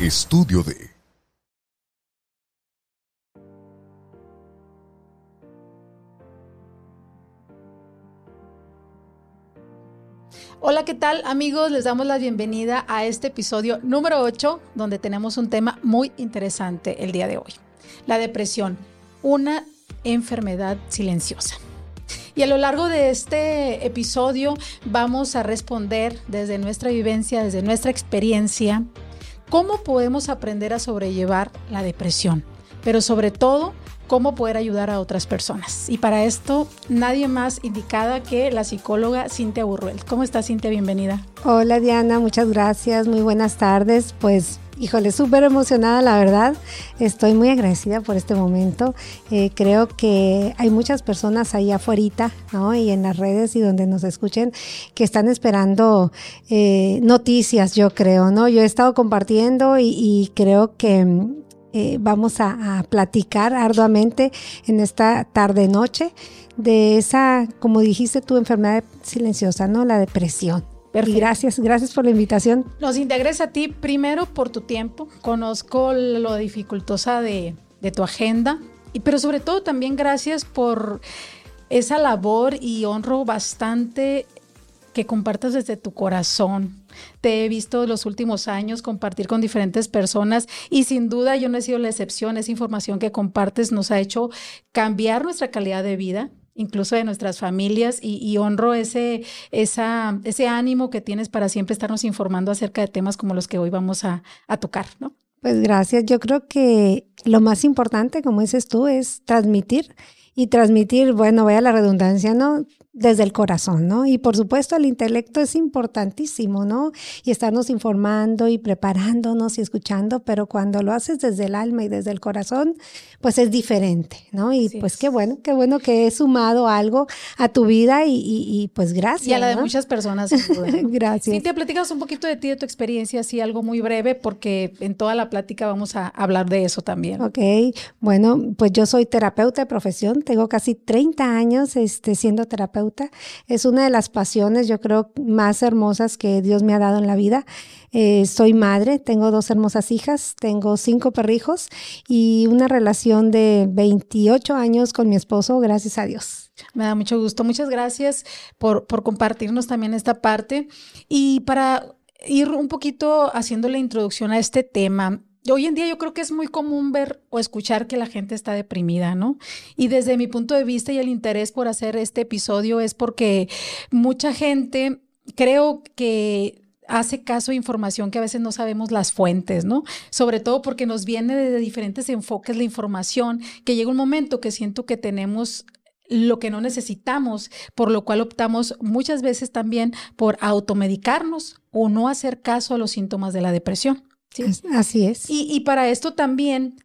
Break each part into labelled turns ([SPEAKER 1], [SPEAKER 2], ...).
[SPEAKER 1] Estudio de
[SPEAKER 2] Hola, ¿qué tal amigos? Les damos la bienvenida a este episodio número 8, donde tenemos un tema muy interesante el día de hoy. La depresión, una enfermedad silenciosa. Y a lo largo de este episodio vamos a responder desde nuestra vivencia, desde nuestra experiencia, cómo podemos aprender a sobrellevar la depresión, pero sobre todo cómo poder ayudar a otras personas. Y para esto, nadie más indicada que la psicóloga Cintia Burruel. ¿Cómo estás, Cintia? Bienvenida.
[SPEAKER 3] Hola, Diana, muchas gracias. Muy buenas tardes. Pues híjole, súper emocionada, la verdad. Estoy muy agradecida por este momento. Eh, creo que hay muchas personas ahí afuera, ¿no? Y en las redes y donde nos escuchen que están esperando eh, noticias, yo creo, ¿no? Yo he estado compartiendo y, creo que eh, vamos a, platicar arduamente en esta tarde-noche de esa, como dijiste tu enfermedad silenciosa, ¿no? La depresión. Gracias, gracias por la invitación.
[SPEAKER 2] Nos integres a ti primero por tu tiempo. Conozco lo dificultosa de, de tu agenda, y, pero sobre todo también gracias por esa labor y honro bastante que compartas desde tu corazón. Te he visto los últimos años compartir con diferentes personas y sin duda yo no he sido la excepción. Esa información que compartes nos ha hecho cambiar nuestra calidad de vida, incluso de nuestras familias, y, honro ese, ese ánimo que tienes para siempre estarnos informando acerca de temas como los que hoy vamos a, a tocar, ¿no?
[SPEAKER 3] Pues gracias. Yo creo que lo más importante, como dices tú, es transmitir y transmitir, bueno, vaya la redundancia, ¿no? Desde el corazón, ¿no? Y por supuesto el intelecto es importantísimo, ¿no? Y estarnos informando y preparándonos y escuchando, pero cuando lo haces desde el alma y desde el corazón, pues es diferente, ¿no? Y pues qué bueno, qué bueno que he sumado algo a tu vida y, pues gracias.
[SPEAKER 2] Y a la de muchas personas. gracias. Sí, te platicas un poquito de ti, de tu experiencia, así algo muy breve, porque en toda la plática vamos a hablar de eso también.
[SPEAKER 3] Ok, bueno, pues yo soy terapeuta de profesión, tengo casi 30 años este, siendo terapeuta es una de las pasiones, yo creo, más hermosas que Dios me ha dado en la vida. Eh, soy madre, tengo dos hermosas hijas, tengo cinco perrijos y una relación de 28 años con mi esposo, gracias a Dios.
[SPEAKER 2] Me da mucho gusto. Muchas gracias por, por compartirnos también esta parte. Y para ir un poquito haciendo la introducción a este tema, hoy en día yo creo que es muy común ver o escuchar que la gente está deprimida, ¿no? Y desde mi punto de vista y el interés por hacer este episodio es porque mucha gente creo que hace caso a información que a veces no sabemos las fuentes, ¿no? Sobre todo porque nos viene de diferentes enfoques la información, que llega un momento que siento que tenemos lo que no necesitamos, por lo cual optamos muchas veces también por automedicarnos o no hacer caso a los síntomas de la depresión.
[SPEAKER 3] Así es.
[SPEAKER 2] Y, para esto también,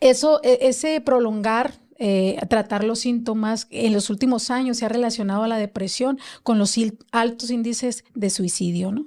[SPEAKER 2] eso, e, ese prolongar eh, tratar los síntomas en los últimos años se ha relacionado a la depresión con los altos índices de suicidio, ¿no?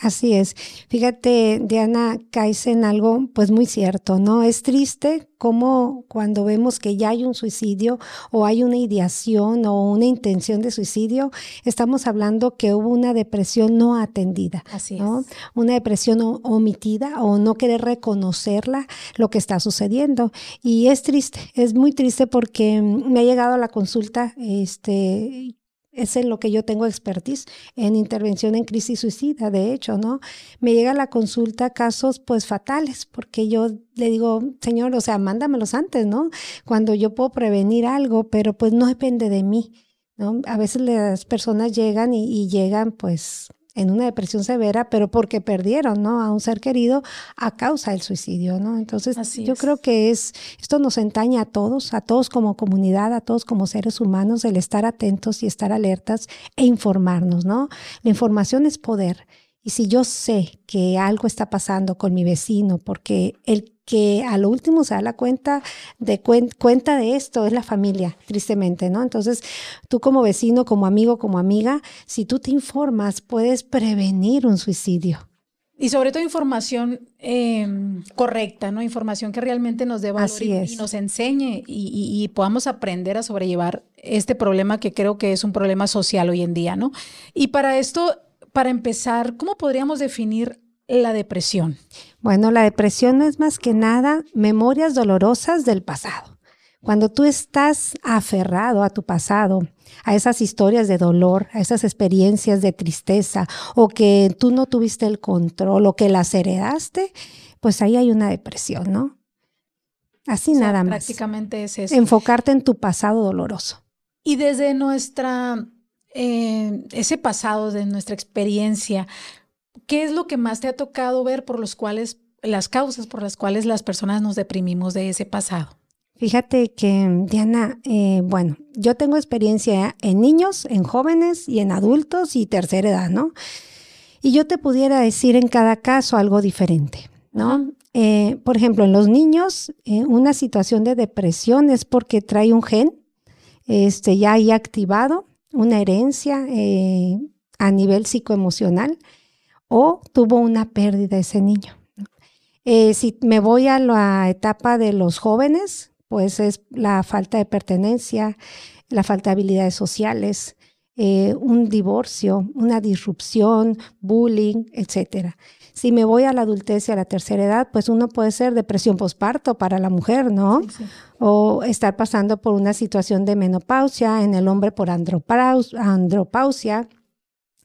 [SPEAKER 3] Así es. Fíjate, Diana, caes en algo pues muy cierto, ¿no? Es triste como cuando vemos que ya hay un suicidio o hay una ideación o una intención de suicidio, estamos hablando que hubo una depresión no atendida,
[SPEAKER 2] Así
[SPEAKER 3] ¿no? Una depresión omitida o no querer reconocerla lo que está sucediendo. Y es triste, es muy triste porque me ha llegado a la consulta, este, es en lo que yo tengo expertise, en intervención en crisis suicida, de hecho, ¿no? Me llega a la consulta casos pues fatales, porque yo le digo, señor, o sea, mándamelos antes, ¿no? Cuando yo puedo prevenir algo, pero pues no depende de mí, ¿no? A veces las personas llegan y, y llegan pues en una depresión severa, pero porque perdieron, ¿no? A un ser querido a causa del suicidio, ¿no? Entonces, yo creo que es, esto nos entaña a todos, a todos como comunidad, a todos como seres humanos, el estar atentos y estar alertas e informarnos, ¿no? La información es poder. Y si yo sé que algo está pasando con mi vecino, porque el que a lo último se da la cuenta de, cuenta de esto es la familia, tristemente, ¿no? Entonces, tú como vecino, como amigo, como amiga, si tú te informas, puedes prevenir un suicidio.
[SPEAKER 2] Y sobre todo información em, correcta, ¿no? Información que realmente nos dé valor y, nos enseñe y, y, podamos aprender a sobrellevar este problema que creo que es un problema social hoy en día, ¿no? Y para esto para empezar, ¿cómo podríamos definir la depresión?
[SPEAKER 3] Bueno, la depresión no es más que nada memorias dolorosas del pasado. Cuando tú estás aferrado a tu pasado, a esas historias de dolor, a esas experiencias de tristeza, o que tú no tuviste el control, o que las heredaste, pues ahí hay una depresión, ¿no? Así nada más.
[SPEAKER 2] Prácticamente es eso.
[SPEAKER 3] Enfocarte en tu pasado doloroso.
[SPEAKER 2] Y desde nuestra, eh, ese pasado, de nuestra experiencia, ¿qué es lo que más te ha tocado ver por los cuales, las causas por las cuales las personas nos deprimimos de ese pasado?
[SPEAKER 3] Fíjate que, Diana, eh, bueno, yo tengo experiencia en niños, en jóvenes y en adultos y tercera edad, ¿no? Y yo te pudiera decir en cada caso algo diferente, ¿no? Eh, por ejemplo, en los niños, eh, una situación de depresión es porque trae un gen este, ya ahí activado, una herencia a nivel psicoemocional o tuvo una pérdida ese niño. si me voy a la etapa de los jóvenes, pues es la falta de pertenencia, la falta de habilidades sociales, eh, un divorcio, una disrupción, bullying, etc. Si me voy a la adultez y a la tercera edad, pues uno puede ser depresión posparto para la mujer, ¿no? O estar pasando por una situación de menopausia, en el hombre por andropausia.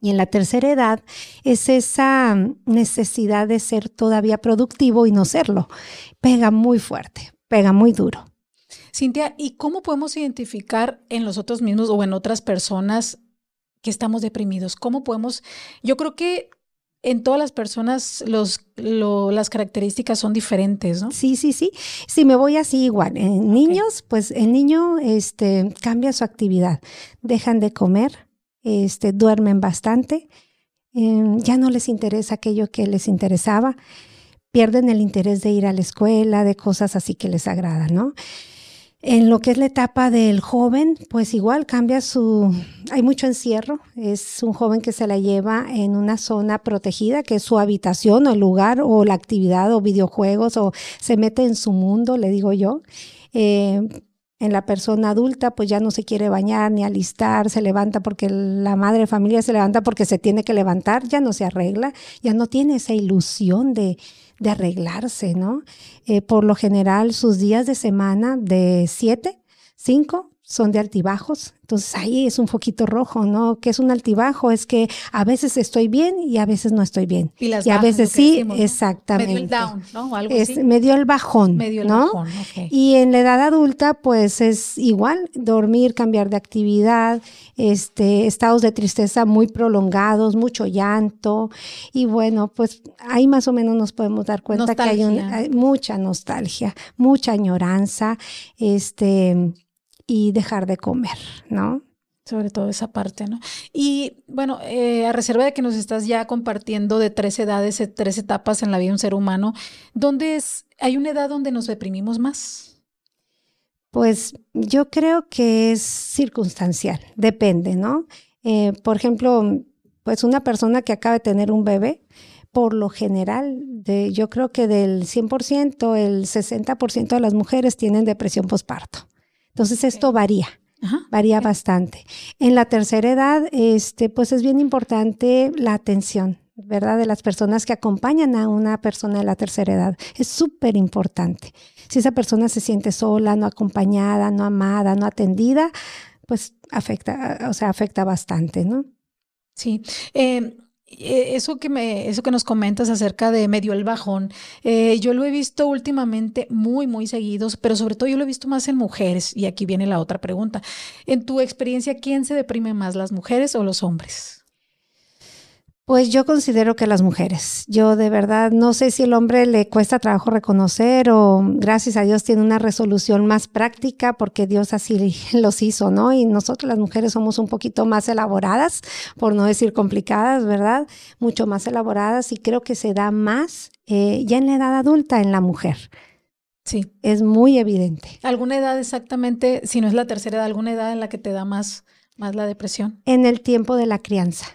[SPEAKER 3] Y en la tercera edad es esa necesidad de ser todavía productivo y no serlo. Pega muy fuerte, pega muy duro.
[SPEAKER 2] Cintia, ¿y cómo podemos identificar en los otros mismos o en otras personas que estamos deprimidos? ¿Cómo podemos? Yo creo que en todas las personas los, las características son diferentes, ¿no?
[SPEAKER 3] Sí, sí, sí. Si me voy así igual. En niños, pues el niño este, cambia su actividad. Dejan de comer, este, duermen bastante, em, ya no les interesa aquello que les interesaba, pierden el interés de ir a la escuela, de cosas así que les agradan, ¿no? En lo que es la etapa del joven, pues igual cambia su, hay mucho encierro, es un joven que se la lleva en una zona protegida, que es su habitación o el lugar o la actividad o videojuegos o se mete en su mundo, le digo yo. Eh, en la persona adulta, pues ya no se quiere bañar ni alistar, se levanta porque la madre de familia se levanta porque se tiene que levantar, ya no se arregla, ya no tiene esa ilusión de, de arreglarse, ¿no? Eh, por lo general, sus días de semana de siete, cinco, son de altibajos. Entonces ahí es un foquito rojo, ¿no? Que es un altibajo? Es que a veces estoy bien y a veces no estoy bien. Y, a veces sí, exactamente. Medio el down, ¿no? algo es medio el bajón, medio el ¿no? Bajón, Y en la edad adulta, pues es igual, dormir, cambiar de actividad, este, estados de tristeza muy prolongados, mucho llanto. Y bueno, pues ahí más o menos nos podemos dar cuenta que hay, hay mucha nostalgia, mucha añoranza, este y dejar de comer, ¿no?
[SPEAKER 2] Sobre todo esa parte, ¿no? Y bueno, eh, a reserva de que nos estás ya compartiendo de tres edades, eh, tres etapas en la vida de un ser humano, ¿dónde es, hay una edad donde nos deprimimos más?
[SPEAKER 3] Pues yo creo que es circunstancial, depende, ¿no? Eh, por ejemplo, pues una persona que acaba de tener un bebé, por lo general, de, yo creo que del 100%, el 60% de las mujeres tienen depresión postparto. Entonces esto varía. varía bastante. En la tercera edad, este, pues es bien importante la atención, ¿verdad? De las personas que acompañan a una persona de la tercera edad. Es súper importante. Si esa persona se siente sola, no acompañada, no amada, no atendida, pues afecta, o sea, afecta bastante, ¿no?
[SPEAKER 2] Sí. Eh, eh, eso que me, eso que nos comentas acerca de medio el bajón, eh, yo lo he visto últimamente muy, muy seguidos, pero sobre todo yo lo he visto más en mujeres. Y aquí viene la otra pregunta. En tu experiencia, ¿quién se deprime más, las mujeres o los hombres?
[SPEAKER 3] Pues yo considero que las mujeres. Yo de verdad no sé si el hombre le cuesta trabajo reconocer o gracias a Dios tiene una resolución más práctica porque Dios así los hizo, ¿no? Y nosotros las mujeres somos un poquito más elaboradas, por no decir complicadas, ¿verdad? Mucho más elaboradas y creo que se da más eh, ya en la edad adulta en la mujer. Sí. Es muy evidente.
[SPEAKER 2] ¿Alguna edad exactamente, si no es la tercera edad, alguna edad en la que te da más, más la depresión?
[SPEAKER 3] En el tiempo de la crianza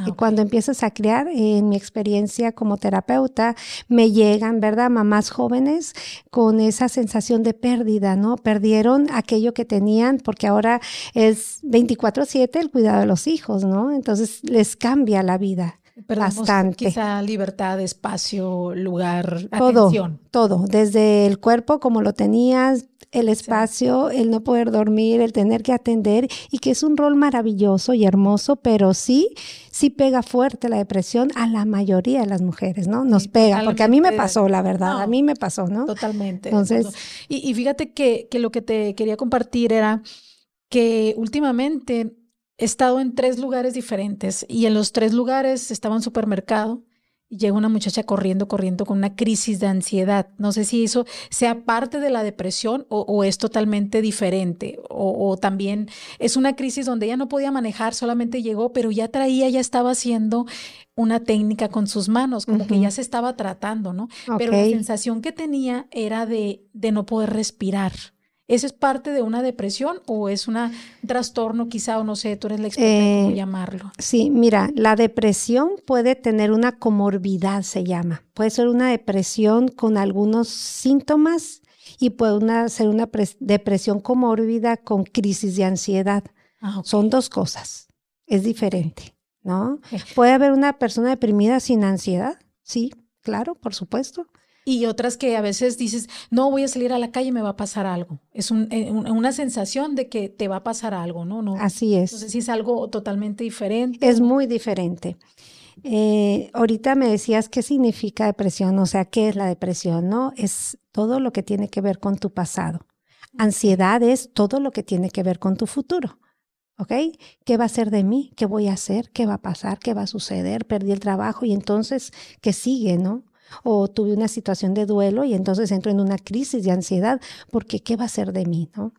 [SPEAKER 3] Ah, y cuando empiezas a criar, en mi experiencia como terapeuta, me llegan, ¿verdad? Mamás jóvenes con esa sensación de pérdida, ¿no? Perdieron aquello que tenían porque ahora es 24/7 el cuidado de los hijos, ¿no? Entonces les cambia la vida. Bastante.
[SPEAKER 2] Quizá libertad, espacio, lugar,
[SPEAKER 3] todo,
[SPEAKER 2] atención.
[SPEAKER 3] Todo, desde el cuerpo como lo tenías, el espacio, el no poder dormir, el tener que atender y que es un rol maravilloso y hermoso, pero sí, sí pega fuerte la depresión a la mayoría de las mujeres, ¿no? Nos pega, porque a mí me pasó, la verdad, a mí me pasó, ¿no?
[SPEAKER 2] Totalmente. Entonces, y, y fíjate que, que lo que te quería compartir era que últimamente he estado en tres lugares diferentes y en los tres lugares estaba un supermercado y llega una muchacha corriendo, corriendo con una crisis de ansiedad. No sé si eso sea parte de la depresión o, es totalmente diferente. O, también es una crisis donde ella no podía manejar, solamente llegó, pero ya traía, ya estaba haciendo una técnica con sus manos, como que ya se estaba tratando, ¿no? Pero la sensación que tenía era de, de no poder respirar. ¿Eso es parte de una depresión o es un trastorno quizá o no sé, tú eres la experta en cómo eh, llamarlo?
[SPEAKER 3] Sí, mira, la depresión puede tener una comorbidad, se llama. Puede ser una depresión con algunos síntomas y puede ser una depresión comórbida con crisis de ansiedad. Ah, Son dos cosas, es diferente, ¿no? Puede haber una persona deprimida sin ansiedad, sí, claro, por supuesto
[SPEAKER 2] y otras que a veces dices, no voy a salir a la calle, me va a pasar algo. Es eh, una sensación de que te va a pasar algo, ¿no? no
[SPEAKER 3] Así es.
[SPEAKER 2] Entonces, si es algo totalmente diferente.
[SPEAKER 3] Es muy diferente. Eh, ahorita me decías qué significa depresión, o sea, qué es la depresión, ¿no? Es todo lo que tiene que ver con tu pasado. Ansiedad es todo lo que tiene que ver con tu futuro. ¿Ok? ¿Qué va a ser de mí? ¿Qué voy a hacer? ¿Qué va a pasar? ¿Qué va a suceder? Perdí el trabajo y entonces, ¿qué sigue? ¿No? O tuve una situación de duelo y entonces entro en una crisis de ansiedad porque ¿qué va a ser de mí? ¿no?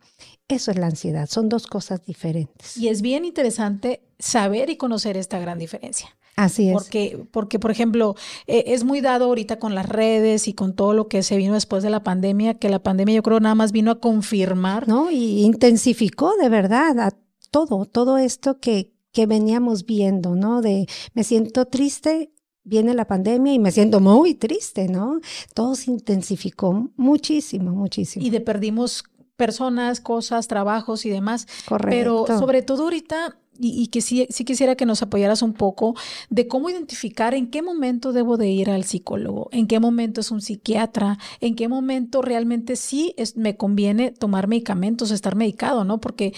[SPEAKER 3] Eso es la ansiedad, son dos cosas diferentes.
[SPEAKER 2] Y es bien interesante saber y conocer esta gran diferencia.
[SPEAKER 3] Así es.
[SPEAKER 2] Porque, porque por ejemplo, eh, es muy dado ahorita con las redes y con todo lo que se vino después de la pandemia, que la pandemia yo creo nada más vino a confirmar.
[SPEAKER 3] ¿No? Y intensificó de verdad a todo, todo esto que, que veníamos viendo, ¿no? De me siento triste viene la pandemia y me siento muy triste, ¿no? Todo se intensificó muchísimo, muchísimo.
[SPEAKER 2] Y de perdimos personas, cosas, trabajos y demás. Correcto. Pero sobre todo ahorita, y, que sí, sí quisiera que nos apoyaras un poco de cómo identificar en qué momento debo de ir al psicólogo, en qué momento es un psiquiatra, en qué momento realmente sí es, me conviene tomar medicamentos, estar medicado, ¿no? Porque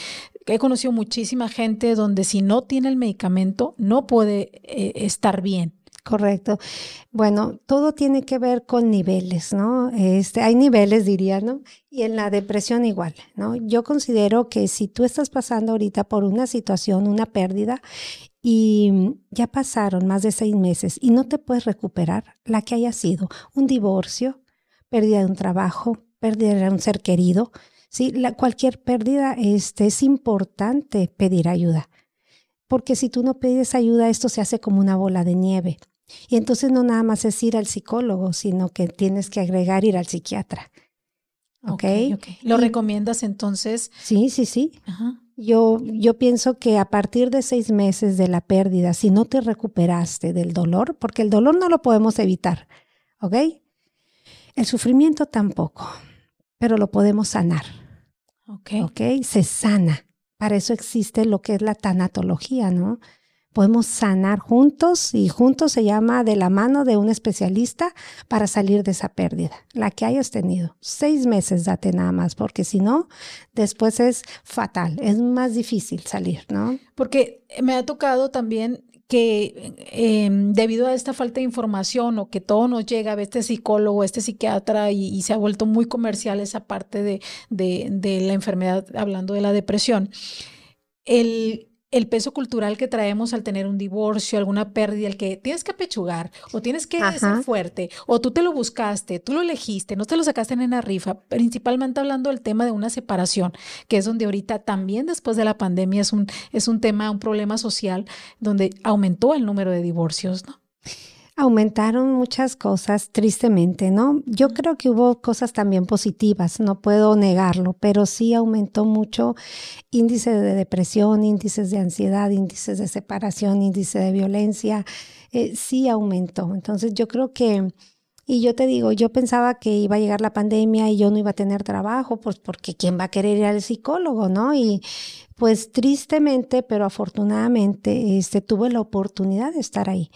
[SPEAKER 2] he conocido muchísima gente donde si no tiene el medicamento no puede eh, estar bien.
[SPEAKER 3] Correcto. Bueno, todo tiene que ver con niveles, ¿no? Este, hay niveles, diría, ¿no? Y en la depresión igual, ¿no? Yo considero que si tú estás pasando ahorita por una situación, una pérdida, y ya pasaron más de seis meses y no te puedes recuperar, la que haya sido un divorcio, pérdida de un trabajo, pérdida de un ser querido, ¿sí? La, cualquier pérdida este, es importante pedir ayuda porque si tú no pides ayuda, esto se hace como una bola de nieve. Y entonces no nada más es ir al psicólogo, sino que tienes que agregar ir al psiquiatra. ¿Ok?
[SPEAKER 2] ¿Lo recomiendas entonces?
[SPEAKER 3] Sí, sí, sí. Yo, yo pienso que a partir de seis meses de la pérdida, si no te recuperaste del dolor, porque el dolor no lo podemos evitar, ¿ok? El sufrimiento tampoco, pero lo podemos sanar.
[SPEAKER 2] Ok.
[SPEAKER 3] Ok, se sana. Para eso existe lo que es la tanatología, ¿no? Podemos sanar juntos y juntos se llama de la mano de un especialista para salir de esa pérdida, la que hayas tenido. Seis meses date nada más, porque si no, después es fatal, es más difícil salir, ¿no?
[SPEAKER 2] Porque me ha tocado también que em, debido a esta falta de información o que todo nos llega a este psicólogo, este psiquiatra y, se ha vuelto muy comercial esa parte de, de la enfermedad, hablando de la depresión, el el peso cultural que traemos al tener un divorcio, alguna pérdida, el que tienes que apechugar o tienes que ser fuerte o tú te lo buscaste, tú lo elegiste, no te lo sacaste en una rifa, principalmente hablando del tema de una separación, que es donde ahorita también después de la pandemia es un, es un tema, un problema social donde aumentó el número de divorcios, ¿no?
[SPEAKER 3] Aumentaron muchas cosas, tristemente, ¿no? Yo creo que hubo cosas también positivas, no puedo negarlo, pero sí aumentó mucho índice de depresión, índices de ansiedad, índices de separación, índice de violencia, eh, sí aumentó. Entonces yo creo que, y yo te digo, yo pensaba que iba a llegar la pandemia y yo no iba a tener trabajo, pues porque ¿quién va a querer ir al psicólogo, no? Y pues tristemente, pero afortunadamente, este, tuve la oportunidad de estar ahí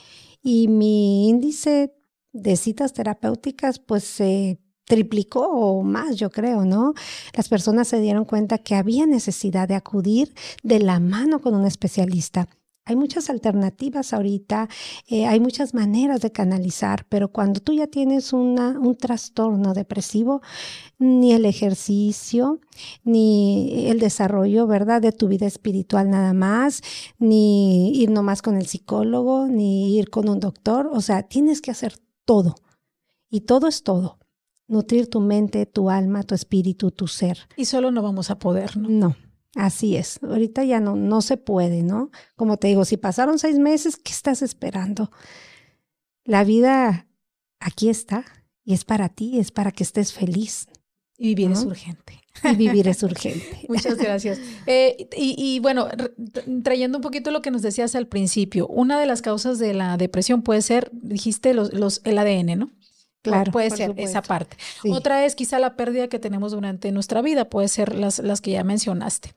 [SPEAKER 3] y mi índice de citas terapéuticas pues se triplicó o más, yo creo, ¿no? Las personas se dieron cuenta que había necesidad de acudir de la mano con un especialista. Hay muchas alternativas ahorita, eh, hay muchas maneras de canalizar, pero cuando tú ya tienes una, un trastorno depresivo, ni el ejercicio, ni el desarrollo, ¿verdad?, de tu vida espiritual nada más, ni ir nomás con el psicólogo, ni ir con un doctor, o sea, tienes que hacer todo. Y todo es todo. Nutrir tu mente, tu alma, tu espíritu, tu ser.
[SPEAKER 2] Y solo no vamos a poder, ¿no?
[SPEAKER 3] No. Así es, ahorita ya no, no se puede, ¿no? Como te digo, si pasaron seis meses, ¿qué estás esperando? La vida aquí está y es para ti, es para que estés feliz.
[SPEAKER 2] Y vivir es urgente.
[SPEAKER 3] Y vivir es urgente.
[SPEAKER 2] Muchas gracias. Eh, y, bueno, trayendo un poquito lo que nos decías al principio, una de las causas de la depresión puede ser, dijiste, los, los, el ADN, ¿no?
[SPEAKER 3] Claro.
[SPEAKER 2] Puede ser esa parte. Otra es quizá la pérdida que tenemos durante nuestra vida, puede ser las, las que ya mencionaste.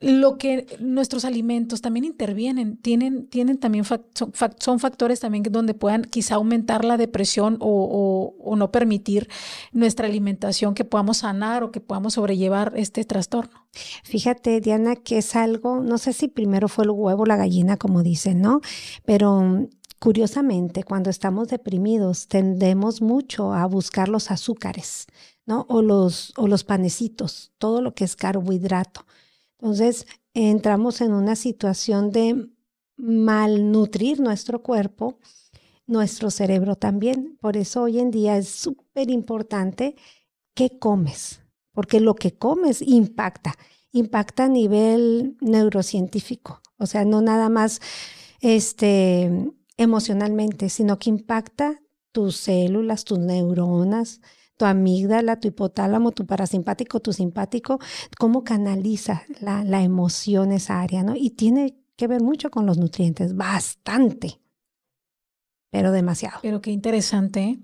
[SPEAKER 2] Lo que nuestros alimentos también intervienen, tienen, tienen también son, factores también donde puedan quizá aumentar la depresión o, o, no permitir nuestra alimentación que podamos sanar o que podamos sobrellevar este trastorno.
[SPEAKER 3] Fíjate, Diana, que es algo, no sé si primero fue el huevo o la gallina, como dicen, ¿no? Pero Curiosamente, cuando estamos deprimidos, tendemos mucho a buscar los azúcares, ¿no? O los, o los panecitos, todo lo que es carbohidrato. Entonces, entramos en una situación de malnutrir nuestro cuerpo, nuestro cerebro también. Por eso hoy en día es súper importante qué comes, porque lo que comes impacta, impacta a nivel neurocientífico. O sea, no nada más este, emocionalmente, sino que impacta tus células, tus neuronas, tu amígdala, tu hipotálamo, tu parasimpático, tu simpático, cómo canaliza la, la emoción esa área, ¿no? Y tiene que ver mucho con los nutrientes, bastante, pero demasiado.
[SPEAKER 2] Pero qué interesante, ¿eh?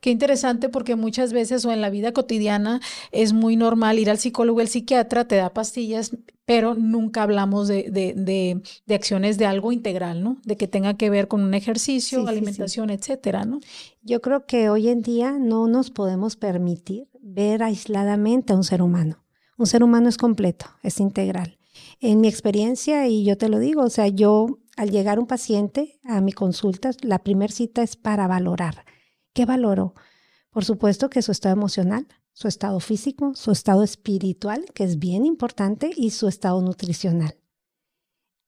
[SPEAKER 2] Qué interesante porque muchas veces o en la vida cotidiana es muy normal ir al psicólogo, el psiquiatra te da pastillas, pero nunca hablamos de, de, de, acciones de algo integral, ¿no? De que tenga que ver con un ejercicio, alimentación, etcétera, ¿no?
[SPEAKER 3] Yo creo que hoy en día no nos podemos permitir ver aisladamente a un ser humano. Un ser humano es completo, es integral. En mi experiencia, y yo te lo digo, o sea, yo al llegar un paciente a mi consulta, la primera cita es para valorar ¿Qué valoro? Por supuesto que su estado emocional, su estado físico, su estado espiritual, que es bien importante, y su estado nutricional.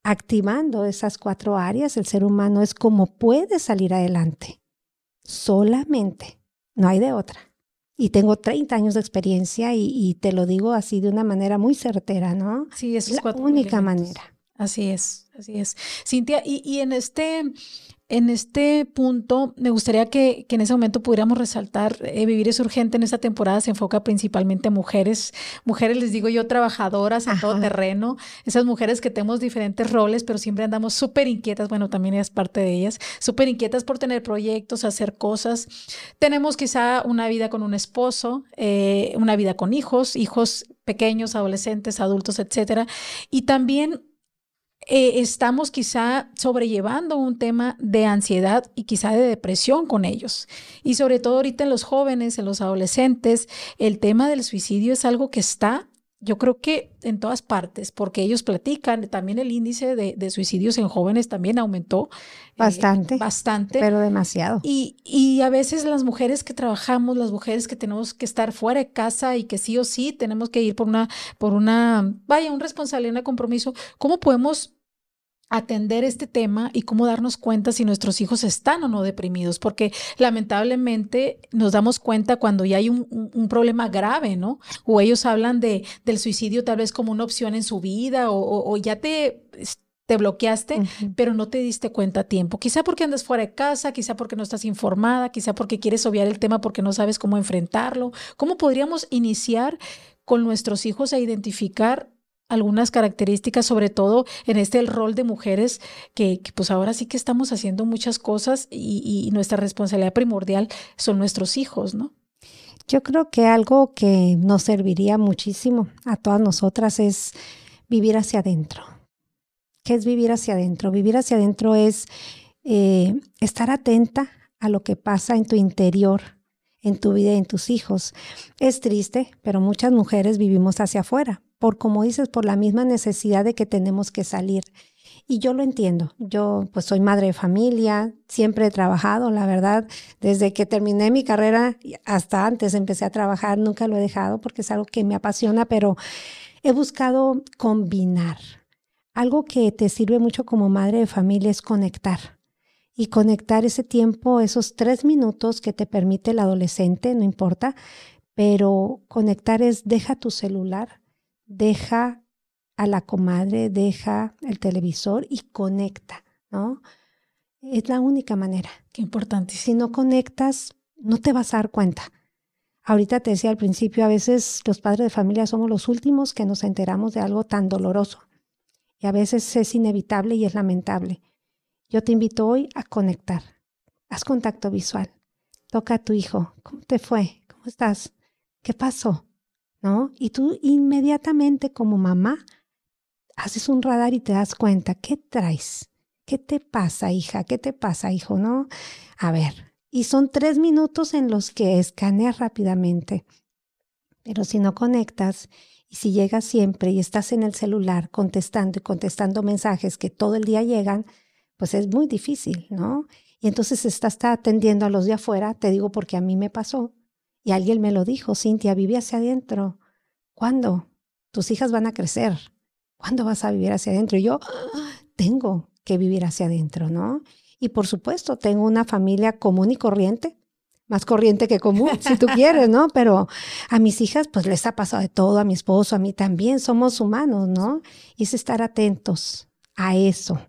[SPEAKER 3] Activando esas cuatro áreas, el ser humano es como puede salir adelante. Solamente. No hay de otra. Y tengo 30 años de experiencia y, te lo digo así de una manera muy certera, ¿no?
[SPEAKER 2] Sí, es
[SPEAKER 3] la única manera.
[SPEAKER 2] Así es, así es. Cintia, y, y en este en este punto, me gustaría que, en ese momento pudiéramos resaltar, eh, Vivir es urgente en esta temporada se enfoca principalmente a mujeres, mujeres les digo yo, trabajadoras en todo terreno, esas mujeres que tenemos diferentes roles, pero siempre andamos súper inquietas, bueno, también es parte de ellas, súper inquietas por tener proyectos, hacer cosas. Tenemos quizá una vida con un esposo, eh, una vida con hijos, hijos pequeños, adolescentes, adultos, etcétera, y también eh, estamos quizá sobrellevando un tema de ansiedad y quizá de depresión con ellos. Y sobre todo ahorita en los jóvenes, en los adolescentes, el tema del suicidio es algo que está, yo creo que en todas partes, porque ellos platican, también el índice de, suicidios en jóvenes también aumentó.
[SPEAKER 3] Eh, bastante.
[SPEAKER 2] bastante.
[SPEAKER 3] Pero demasiado.
[SPEAKER 2] Y, y a veces las mujeres que trabajamos, las mujeres que tenemos que estar fuera de casa y que sí o sí tenemos que ir por una, por una, vaya, un responsabilidad, un compromiso, ¿cómo podemos atender este tema y cómo darnos cuenta si nuestros hijos están o no deprimidos, porque lamentablemente nos damos cuenta cuando ya hay un, problema grave, ¿no? O ellos hablan de, del suicidio tal vez como una opción en su vida o, ya te te bloqueaste, pero no te diste cuenta a tiempo. Quizá porque andas fuera de casa, quizá porque no estás informada, quizá porque quieres obviar el tema porque no sabes cómo enfrentarlo. ¿Cómo podríamos iniciar con nuestros hijos a identificar algunas características, sobre todo en este el rol de mujeres, que, pues ahora sí que estamos haciendo muchas cosas y, nuestra responsabilidad primordial son nuestros hijos, ¿no?
[SPEAKER 3] Yo creo que algo que nos serviría muchísimo a todas nosotras es vivir hacia adentro. ¿Qué es vivir hacia adentro? Vivir hacia adentro es eh, estar atenta a lo que pasa en tu interior, en tu vida y en tus hijos. Es triste, pero muchas mujeres vivimos hacia afuera, por como dices, por la misma necesidad de que tenemos que salir. Y yo lo entiendo. Yo pues soy madre de familia, siempre he trabajado, la verdad, desde que terminé mi carrera hasta antes empecé a trabajar, nunca lo he dejado porque es algo que me apasiona, pero he buscado combinar. Algo que te sirve mucho como madre de familia es conectar. Y conectar ese tiempo, esos tres minutos que te permite el adolescente, no importa, pero conectar es deja tu celular, deja a la comadre, deja el televisor y conecta, ¿no? Es la única manera.
[SPEAKER 2] Qué importante.
[SPEAKER 3] Si no conectas, no te vas a dar cuenta. Ahorita te decía al principio, a veces los padres de familia somos los últimos que nos enteramos de algo tan doloroso. Y a veces es inevitable y es lamentable. Yo te invito hoy a conectar. Haz contacto visual. Toca a tu hijo. ¿Cómo te fue? ¿Cómo estás? ¿Qué pasó? Y tú inmediatamente como mamá haces un radar y te das cuenta, ¿qué traes? ¿Qué te pasa, hija? ¿Qué te pasa, hijo? ¿No? A ver, y son tres minutos en los que escaneas rápidamente. Pero si no conectas y si llegas siempre y estás en el celular contestando y contestando mensajes que todo el día llegan, pues es muy difícil, ¿no? Y entonces estás atendiendo a los de afuera, te digo porque a mí me pasó, y alguien me lo dijo, Cintia, vive hacia adentro. ¿Cuándo? Tus hijas van a crecer. ¿Cuándo vas a vivir hacia adentro? Y yo tengo que vivir hacia adentro, ¿no? Y por supuesto, tengo una familia común y corriente, más corriente que común, si tú quieres, ¿no? Pero a mis hijas, pues les ha pasado de todo, a mi esposo, a mí también, somos humanos, ¿no? Y es estar atentos a eso.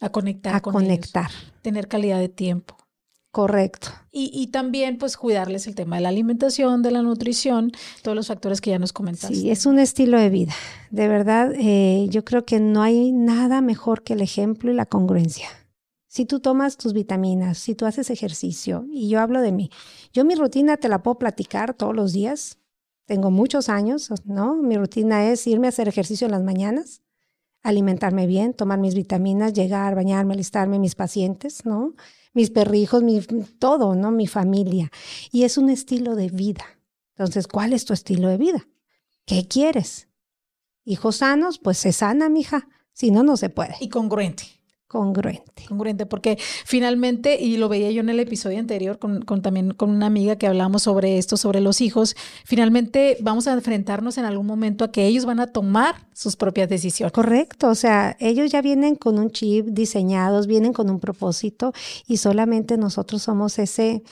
[SPEAKER 2] A conectar.
[SPEAKER 3] A conectar.
[SPEAKER 2] Tener calidad de tiempo.
[SPEAKER 3] Correcto.
[SPEAKER 2] Y, también pues cuidarles el tema de la alimentación, de la nutrición, todos los factores que ya nos comentaste.
[SPEAKER 3] Sí, es un estilo de vida. De verdad, eh, yo creo que no hay nada mejor que el ejemplo y la congruencia. Si tú tomas tus vitaminas, si tú haces ejercicio, y yo hablo de mí, yo mi rutina te la puedo platicar todos los días. Tengo muchos años, ¿no? Mi rutina es irme a hacer ejercicio en las mañanas, alimentarme bien, tomar mis vitaminas, llegar, bañarme, alistarme, mis pacientes, ¿no? Mis perrijos, mi, todo, ¿no? Mi familia. Y es un estilo de vida. Entonces, ¿cuál es tu estilo de vida? ¿Qué quieres? Hijos sanos, pues se sana, mija. Si no, no se puede.
[SPEAKER 2] Y congruente
[SPEAKER 3] congruente.
[SPEAKER 2] Congruente, porque finalmente, y lo veía yo en el episodio anterior con, también con una amiga que hablamos sobre esto, sobre los hijos, finalmente vamos a enfrentarnos en algún momento a que ellos van a tomar sus propias decisiones.
[SPEAKER 3] Correcto, o sea, ellos ya vienen con un chip diseñados, vienen con un propósito y solamente nosotros somos ese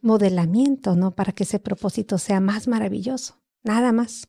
[SPEAKER 3] modelamiento, ¿no? Para que ese propósito sea más maravilloso, nada más.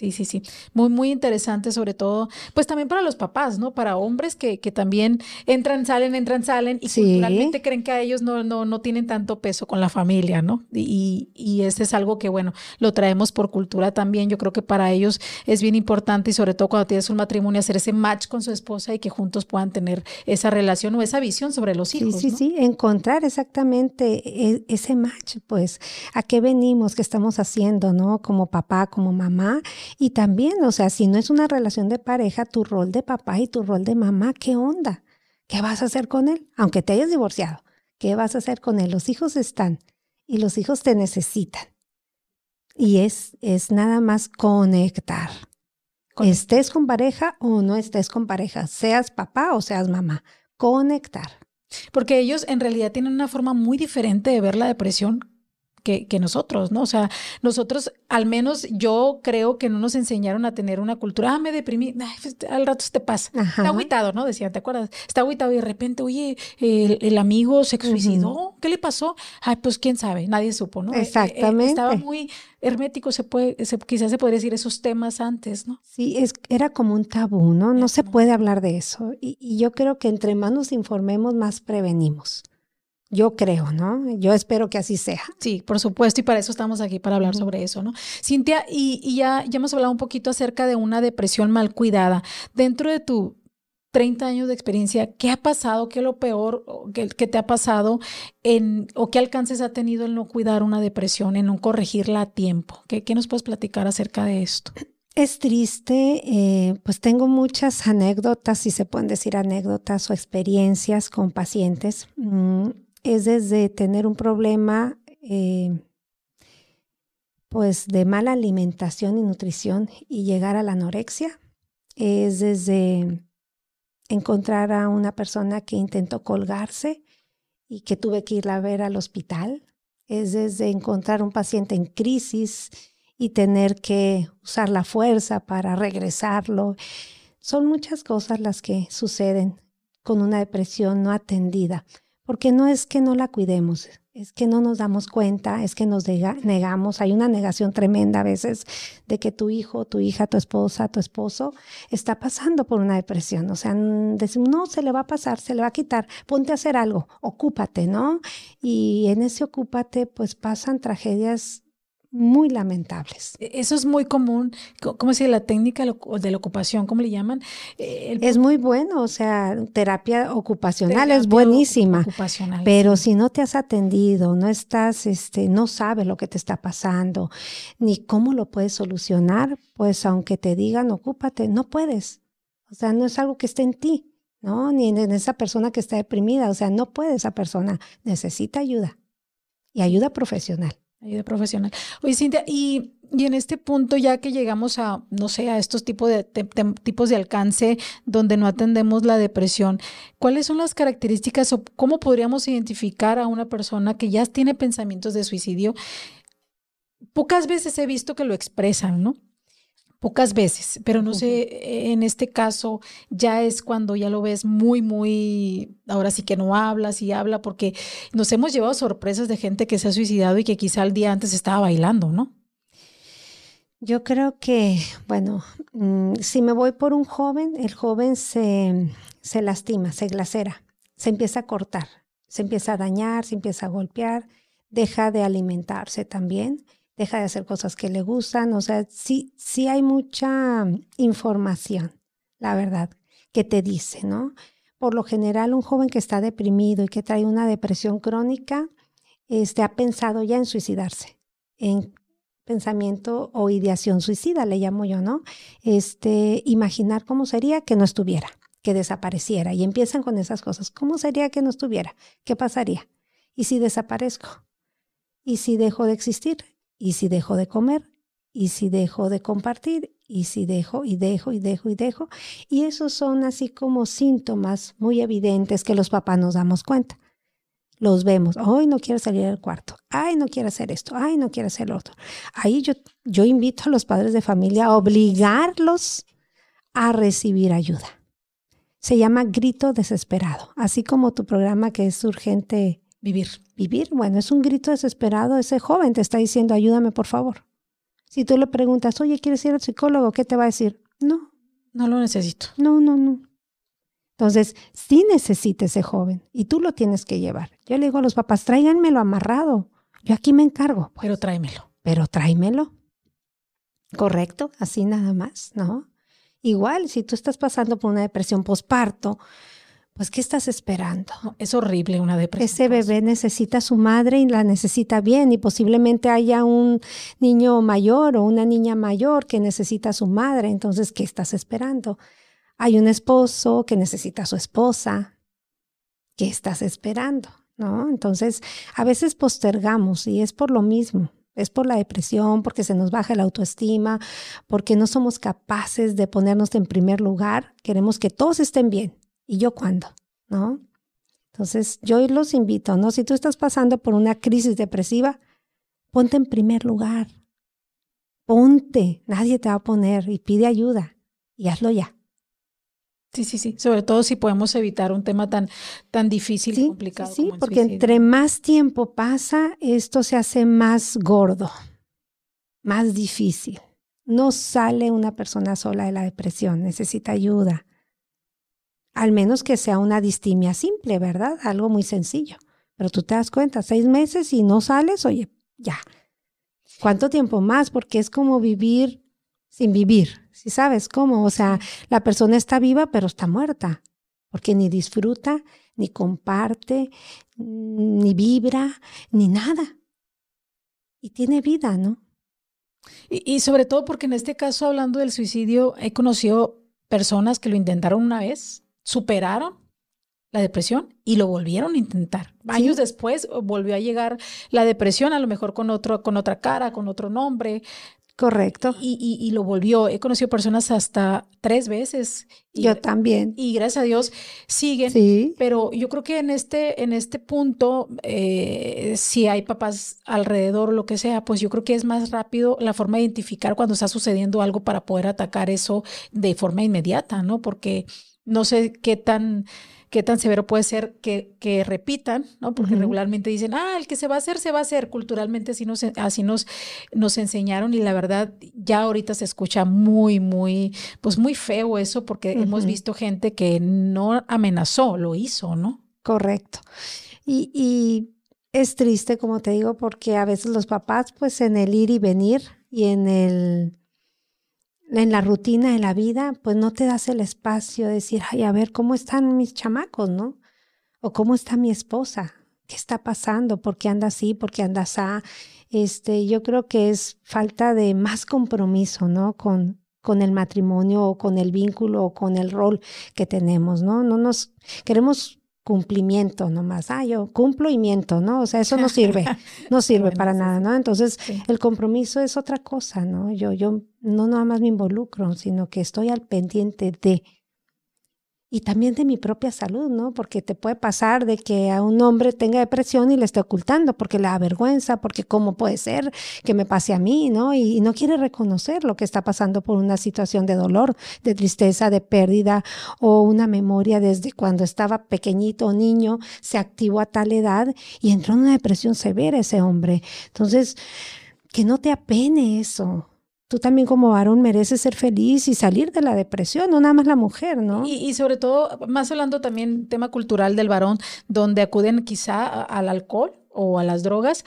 [SPEAKER 2] Sí, sí, sí. Muy, muy interesante, sobre todo, pues también para los papás, ¿no? Para hombres que, que también entran, salen, entran, salen y culturalmente creen que a ellos no, no, no tienen tanto peso con la familia, ¿no? Y, y este es algo que, bueno, lo traemos por cultura también. Yo creo que para ellos es bien importante y sobre todo cuando tienes un matrimonio, hacer ese match con su esposa y que juntos puedan tener esa relación o esa visión sobre los hijos.
[SPEAKER 3] Sí, sí, sí, encontrar exactamente e, ese match, pues, a qué venimos, qué estamos haciendo, ¿no? Como papá, como mamá y también, o sea, si no es una relación de pareja, tu rol de papá y tu rol de mamá, ¿qué onda? ¿Qué vas a hacer con él? Aunque te hayas divorciado, ¿qué vas a hacer con él? Los hijos están y los hijos te necesitan. Y es, es nada más conectar. Estés con pareja o no estés con pareja, seas papá o seas mamá, conectar.
[SPEAKER 2] Porque ellos en realidad tienen una forma muy diferente de ver la depresión que, nosotros, ¿no? O sea, nosotros, al menos yo creo que no nos enseñaron a tener una cultura, ah, me deprimí, pues, al rato se te pasa. Está aguitado, ¿no? Decían, ¿te acuerdas? Está aguitado y de repente, oye, el, amigo se suicidó, ¿qué le pasó? Ay, pues quién sabe, nadie supo, ¿no?
[SPEAKER 3] Eh, eh, Exactamente.
[SPEAKER 2] estaba muy hermético, se puede, quizás se podría decir esos temas antes, ¿no?
[SPEAKER 3] Sí, es, era como un tabú, ¿no? No se puede hablar de eso. Y, y yo creo que entre más nos informemos, más prevenimos. Yo creo, ¿no? Yo espero que así sea.
[SPEAKER 2] Sí, por supuesto, y para eso estamos aquí, para hablar sobre eso, ¿no? Cintia, y, ya, ya hemos hablado un poquito acerca de una depresión mal cuidada. Dentro de tu 30 años de experiencia, ¿qué ha pasado? ¿Qué es lo peor que, te ha pasado en, o qué alcances ha tenido el no cuidar una depresión, en no corregirla a tiempo? ¿Qué, qué nos puedes platicar acerca de esto?
[SPEAKER 3] Es triste, eh, pues tengo muchas anécdotas, si se pueden decir anécdotas o experiencias con pacientes. Mm, es desde tener un problema, eh, pues de mala alimentación y nutrición y llegar a la anorexia. Es desde encontrar a una persona que intentó colgarse y que tuve que irla a ver al hospital. Es desde encontrar un paciente en crisis y tener que usar la fuerza para regresarlo. Son muchas cosas las que suceden con una depresión no atendida, porque no es que no la cuidemos, es que no nos damos cuenta, es que nos negamos. Hay una negación tremenda a veces de que tu hijo, tu hija, tu esposa, tu esposo está pasando por una depresión. O sea, decimos, no, se le va a pasar, se le va a quitar, ponte a hacer algo, ocúpate, ¿no? Y en ese ocúpate, pues pasan tragedias muy lamentables.
[SPEAKER 2] E, eso es muy común, ¿cómo se dice? La técnica de la ocupación, ¿cómo le llaman?
[SPEAKER 3] Eh, es muy bueno, o sea, terapia ocupacional es buenísima, pero si no te has atendido, no estás, este, no sabes lo que te está pasando, ni cómo lo puedes solucionar, pues aunque te digan ocúpate, no puedes. O sea, no es algo que esté en ti, ¿no? Ni en esa persona que está deprimida, o sea, no puede esa persona, necesita ayuda y ayuda profesional.
[SPEAKER 2] Ayuda profesional. Oye, Cintia, y, y, en este punto, ya que llegamos a, no sé, a estos tipos de, tipos de alcance donde no atendemos la depresión, ¿cuáles son las características o cómo podríamos identificar a una persona que ya tiene pensamientos de suicidio? Pocas veces he visto que lo expresan, ¿no? Pocas veces, pero no sé, en este caso ya es cuando ya lo ves muy, muy, ahora sí que no hablas y habla, porque nos hemos llevado sorpresas de gente que se ha suicidado y que quizá el día antes estaba bailando, ¿no?
[SPEAKER 3] Yo creo que, bueno, mm, si me voy por un joven, el joven se, se lastima, se glacera, se empieza a cortar, se empieza a dañar, se empieza a golpear, deja de alimentarse también deja de hacer cosas que le gustan, o sea, sí, sí hay mucha información, la verdad, que te dice, ¿no? Por lo general, un joven que está deprimido y que trae una depresión crónica, este, ha pensado ya en suicidarse, en pensamiento o ideación suicida, le llamo yo, ¿no? Este, imaginar cómo sería que no estuviera, que desapareciera. Y empiezan con esas cosas. ¿Cómo sería que no estuviera? ¿Qué pasaría? ¿Y si desaparezco? ¿Y si dejo de existir? ¿Y si dejo de comer? ¿Y si dejo de compartir? ¿Y si dejo y dejo y dejo y dejo? Y esos son así como síntomas muy evidentes que los papás nos damos cuenta. Los vemos, hoy no quiero salir del cuarto, ay, no quiero hacer esto, ay, no quiero hacer lo otro. Ahí yo, yo invito a los padres de familia a obligarlos a recibir ayuda. Se llama grito desesperado, así como tu programa que es urgente
[SPEAKER 2] Vivir.
[SPEAKER 3] Vivir, bueno, es un grito desesperado. Ese joven te está diciendo, ayúdame, por favor. Si tú le preguntas, oye, ¿quieres ir al psicólogo? ¿Qué te va a decir? No.
[SPEAKER 2] No lo necesito.
[SPEAKER 3] No, no, no. Entonces, sí necesita ese joven y tú lo tienes que llevar. Yo le digo a los papás, tráiganmelo amarrado. Yo aquí me encargo.
[SPEAKER 2] Pero tráemelo.
[SPEAKER 3] Pero tráemelo. Correcto, así nada más, ¿no? Igual, si tú estás pasando por una depresión postparto, pues ¿qué estás esperando?
[SPEAKER 2] es horrible una depresión.
[SPEAKER 3] Ese bebé necesita a su madre y la necesita bien y posiblemente haya un niño mayor o una niña mayor que necesita a su madre. Entonces, ¿qué estás esperando? Hay un esposo que necesita a su esposa. ¿Qué estás esperando? ¿No? Entonces, a veces postergamos y es por lo mismo. Es por la depresión, porque se nos baja la autoestima, porque no somos capaces de ponernos en primer lugar. Queremos que todos estén bien ¿Y yo cuándo? ¿No? Entonces, yo los invito, ¿no? Si tú estás pasando por una crisis depresiva, ponte en primer lugar. Ponte, nadie te va a poner y pide ayuda y hazlo ya.
[SPEAKER 2] Sí, sí, sí. Sobre todo si podemos evitar un tema tan, tan difícil y complicado.
[SPEAKER 3] Sí, porque entre más tiempo pasa, esto se hace más gordo, más difícil. No sale una persona sola de la depresión, necesita ayuda. Al menos que sea una distimia simple, ¿verdad? Algo muy sencillo. Pero tú te das cuenta, seis meses y no sales, oye, ya. ¿Cuánto tiempo más? Porque es como vivir sin vivir, si sabes cómo? O sea, la persona está viva, pero está muerta, porque ni disfruta, ni comparte, ni vibra, ni nada. Y tiene vida, ¿no?
[SPEAKER 2] Y, sobre todo porque en este caso, hablando del suicidio, he conocido personas que lo intentaron una vez, superaron la depresión y lo volvieron a intentar. Años después volvió a llegar la depresión, a lo mejor con, otro, con otra cara, con otro nombre,
[SPEAKER 3] Correcto.
[SPEAKER 2] Y, y, lo volvió. He conocido personas hasta tres veces.
[SPEAKER 3] yo también.
[SPEAKER 2] Y gracias a Dios siguen.
[SPEAKER 3] Sí.
[SPEAKER 2] Pero yo creo que en este, en este punto, eh, si hay papás alrededor o lo que sea, pues yo creo que es más rápido la forma de identificar cuando está sucediendo algo para poder atacar eso de forma inmediata, ¿no? Porque no sé qué tan qué tan severo puede ser que, que repitan, ¿no? Porque regularmente dicen, ah, el que se va a hacer, se va a hacer. Culturalmente así nos, así nos, nos enseñaron y la verdad ya ahorita se escucha muy, muy, pues muy feo eso porque hemos visto gente que no amenazó, lo hizo, ¿no?
[SPEAKER 3] Correcto. Y, y es triste, como te digo, porque a veces los papás, pues en el ir y venir y en el en la rutina de la vida, pues no te das el espacio de decir, ay, a ver, ¿cómo están mis chamacos, no? O cómo está mi esposa, ¿qué está pasando? ¿Por qué anda así? ¿Por qué anda así? Este, yo creo que es falta de más compromiso, ¿no? Con, con el matrimonio o con el vínculo o con el rol que tenemos, ¿no? No nos queremos cumplimiento nomás. Ah, yo cumplo y miento, ¿no? O sea, eso no sirve, no sirve para nada, ¿no? Entonces, el compromiso es otra cosa, ¿no? Yo, yo no nada más me involucro, sino que estoy al pendiente de y también de mi propia salud, ¿no? Porque te puede pasar de que a un hombre tenga depresión y le esté ocultando porque le da vergüenza, porque cómo puede ser que me pase a mí, ¿no? Y, no quiere reconocer lo que está pasando por una situación de dolor, de tristeza, de pérdida o una memoria desde cuando estaba pequeñito o niño, se activó a tal edad y entró en una depresión severa ese hombre. Entonces, que no te apene eso, tú también como varón mereces ser feliz y salir de la depresión, no nada más la mujer, ¿no?
[SPEAKER 2] Y, sobre todo, más hablando también tema cultural del varón, donde acuden quizá al alcohol o a las drogas,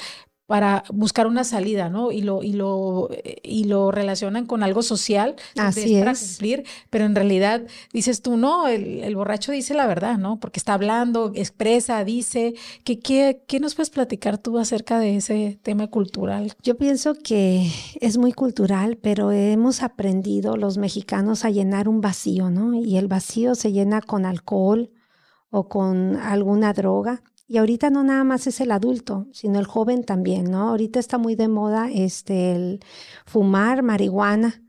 [SPEAKER 2] para buscar una salida, ¿no? Y lo, y lo, y lo relacionan con algo social
[SPEAKER 3] Así
[SPEAKER 2] para cumplir, pero en realidad dices tú, no, el, borracho dice la verdad, ¿no? Porque está hablando, expresa, dice. ¿Qué, qué, ¿Qué nos puedes platicar tú acerca de ese tema cultural?
[SPEAKER 3] Yo pienso que es muy cultural, pero hemos aprendido los mexicanos a llenar un vacío, ¿no? Y el vacío se llena con alcohol o con alguna droga y ahorita no nada más es el adulto, sino el joven también, ¿no? Ahorita está muy de moda este el fumar marihuana,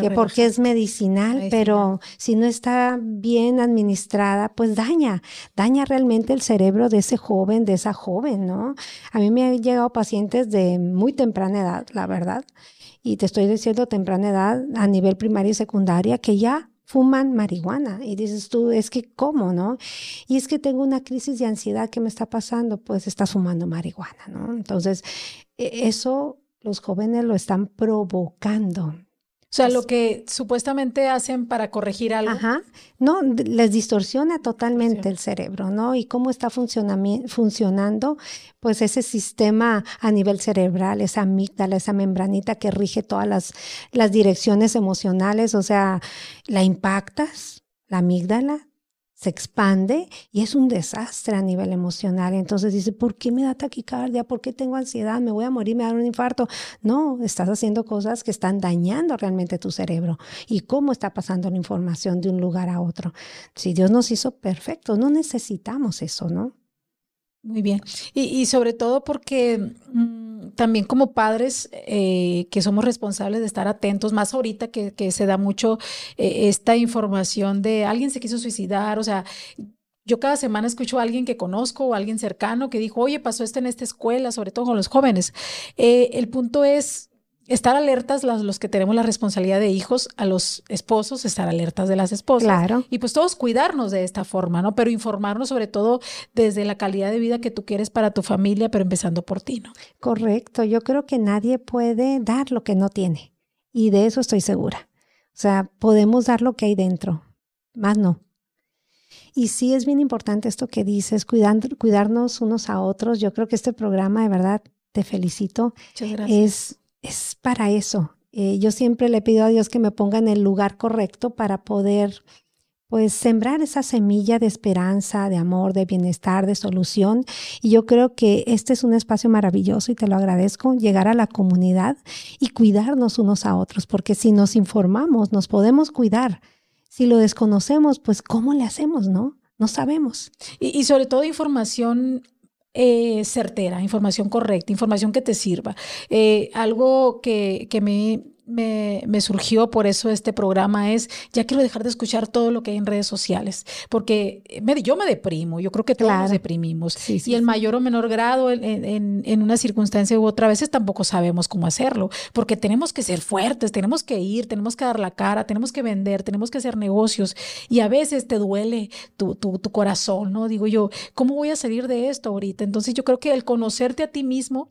[SPEAKER 3] que porque es medicinal, pero si no está bien administrada, pues daña, daña realmente el cerebro de ese joven, de esa joven, ¿no? A mí me han llegado pacientes de muy temprana edad, la verdad, y te estoy diciendo temprana edad a nivel primaria y secundaria, que ya fuman marihuana y dices tú, es que ¿cómo, no? Y es que tengo una crisis de ansiedad que me está pasando, pues estás fumando marihuana, ¿no? Entonces, e, eso los jóvenes lo están provocando.
[SPEAKER 2] O sea, lo que supuestamente hacen para corregir algo.
[SPEAKER 3] Ajá. No, les distorsiona totalmente el cerebro, ¿no? Y cómo está funcionando, pues ese sistema a nivel cerebral, esa amígdala, esa membranita que rige todas las, las direcciones emocionales, o sea, la impactas, la amígdala, se expande y es un desastre a nivel emocional. Entonces dice, ¿por qué me da taquicardia? ¿Por qué tengo ansiedad? ¿Me voy a morir? ¿Me da un infarto? No, estás haciendo cosas que están dañando realmente tu cerebro. ¿Y cómo está pasando la información de un lugar a otro? Si Dios nos hizo perfectos, no necesitamos eso, ¿no?
[SPEAKER 2] Muy bien. Y, sobre todo porque mm, también como padres eh, que somos responsables de estar atentos, más ahorita que, se da mucho eh, esta información de alguien se quiso suicidar, o sea, yo cada semana escucho a alguien que conozco o alguien cercano que dijo, oye, pasó esto en esta escuela, sobre todo con los jóvenes. Eh, el punto es estar alertas los, que tenemos la responsabilidad de hijos, a los esposos, estar alertas de las esposas.
[SPEAKER 3] Claro.
[SPEAKER 2] Y pues todos cuidarnos de esta forma, ¿no? Pero informarnos sobre todo desde la calidad de vida que tú quieres para tu familia, pero empezando por ti, ¿no?
[SPEAKER 3] Correcto. Yo creo que nadie puede dar lo que no tiene. Y de eso estoy segura. O sea, podemos dar lo que hay dentro, más no. Y sí es bien importante esto que dices, cuidarnos unos a otros. Yo creo que este programa, de verdad, te felicito.
[SPEAKER 2] Muchas gracias.
[SPEAKER 3] Es es para eso. Eh, yo siempre le pido a Dios que me ponga en el lugar correcto para poder pues sembrar esa semilla de esperanza, de amor, de bienestar, de solución. Y yo creo que este es un espacio maravilloso y te lo agradezco, llegar a la comunidad y cuidarnos unos a otros, porque si nos informamos, nos podemos cuidar. Si lo desconocemos, pues ¿cómo le hacemos, no? No sabemos.
[SPEAKER 2] Y, sobre todo información eh, certera, información correcta, información que te sirva. Eh, algo que, que me me, me, surgió por eso este programa es, ya quiero dejar de escuchar todo lo que hay en redes sociales, porque me, yo me deprimo, yo creo que todos nos deprimimos, y el mayor o menor grado en, en, en, una circunstancia u otra, a veces tampoco sabemos cómo hacerlo, porque tenemos que ser fuertes, tenemos que ir, tenemos que dar la cara, tenemos que vender, tenemos que hacer negocios, y a veces te duele tu, tu, tu corazón, ¿no? Digo yo, ¿cómo voy a salir de esto ahorita? Entonces yo creo que el conocerte a ti mismo,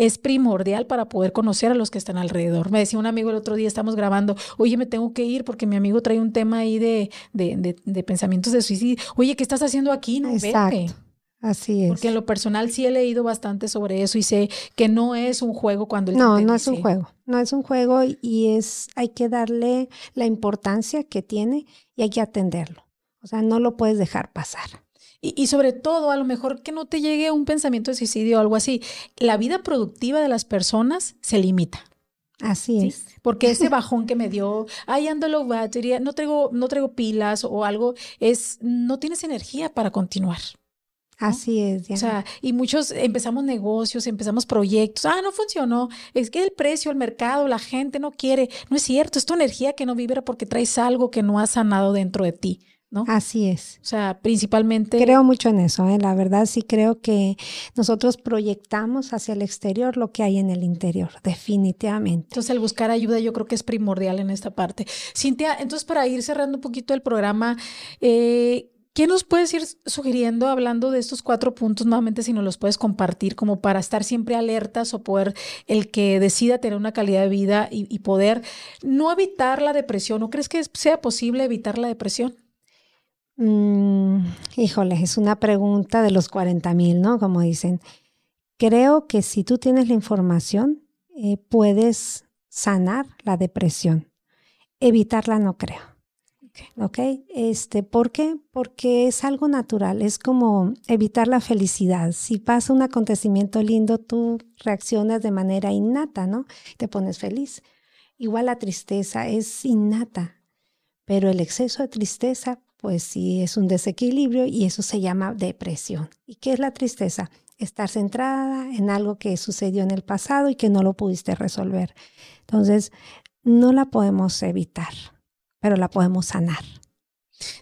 [SPEAKER 2] es primordial para poder conocer a los que están alrededor. Me decía un amigo el otro día, estamos grabando, oye, me tengo que ir porque mi amigo trae un tema ahí de, de, pensamientos de suicidio. Oye, ¿qué estás haciendo aquí? No,
[SPEAKER 3] Exacto. Así es.
[SPEAKER 2] Porque en lo personal sí he leído bastante sobre eso y sé que no es un juego cuando
[SPEAKER 3] el No, no es un juego. No es un juego y es hay que darle la importancia que tiene y hay que atenderlo. O sea, no lo puedes dejar pasar.
[SPEAKER 2] Y, sobre todo, a lo mejor que no te llegue un pensamiento de suicidio o algo así. La vida productiva de las personas se limita.
[SPEAKER 3] Así es.
[SPEAKER 2] Porque ese bajón que me dio, ay, ando low batería, no traigo, no traigo pilas o algo, es, no tienes energía para continuar.
[SPEAKER 3] Así es,
[SPEAKER 2] O sea, y muchos empezamos negocios, empezamos proyectos. Ah, no funcionó. Es que el precio, el mercado, la gente no quiere. No es cierto, es tu energía que no vibra porque traes algo que no ha sanado dentro de ti. ¿No?
[SPEAKER 3] Así es.
[SPEAKER 2] O sea, principalmente...
[SPEAKER 3] Creo mucho en eso, ¿eh? la verdad sí creo que nosotros proyectamos hacia el exterior lo que hay en el interior, definitivamente.
[SPEAKER 2] Entonces el buscar ayuda yo creo que es primordial en esta parte. Cintia, entonces para ir cerrando un poquito el programa, eh, ¿Qué nos puedes ir sugiriendo hablando de estos cuatro puntos nuevamente si nos los puedes compartir como para estar siempre alertas o poder el que decida tener una calidad de vida y, poder no evitar la depresión? ¿No crees que sea posible evitar la depresión?
[SPEAKER 3] Mm, híjole, es una pregunta de los 40 mil, ¿no? Como dicen. Creo que si tú tienes la información, eh, puedes sanar la depresión. Evitarla no creo. ¿Ok? Este, ¿Por qué? Porque es algo natural, es como evitar la felicidad. Si pasa un acontecimiento lindo, tú reaccionas de manera innata, ¿no? Te pones feliz. Igual la tristeza es innata, pero el exceso de tristeza pues sí es un desequilibrio y eso se llama depresión. ¿Y qué es la tristeza? Estar centrada en algo que sucedió en el pasado y que no lo pudiste resolver. Entonces, no la podemos evitar, pero la podemos sanar.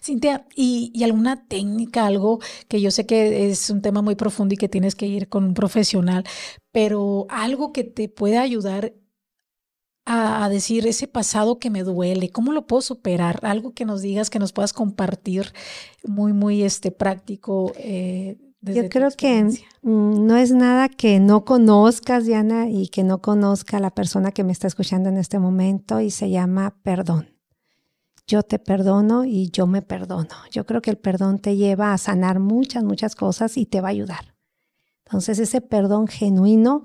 [SPEAKER 2] Cintia, ¿y, ¿y, alguna técnica, algo que yo sé que es un tema muy profundo y que tienes que ir con un profesional, pero algo que te pueda ayudar a, decir ese pasado que me duele, cómo lo puedo superar, algo que nos digas, que nos puedas compartir muy, muy este, práctico. Eh,
[SPEAKER 3] Yo creo que no es nada que no conozcas, Diana, y que no conozca la persona que me está escuchando en este momento y se llama perdón. Yo te perdono y yo me perdono. Yo creo que el perdón te lleva a sanar muchas, muchas cosas y te va a ayudar. Entonces ese perdón genuino,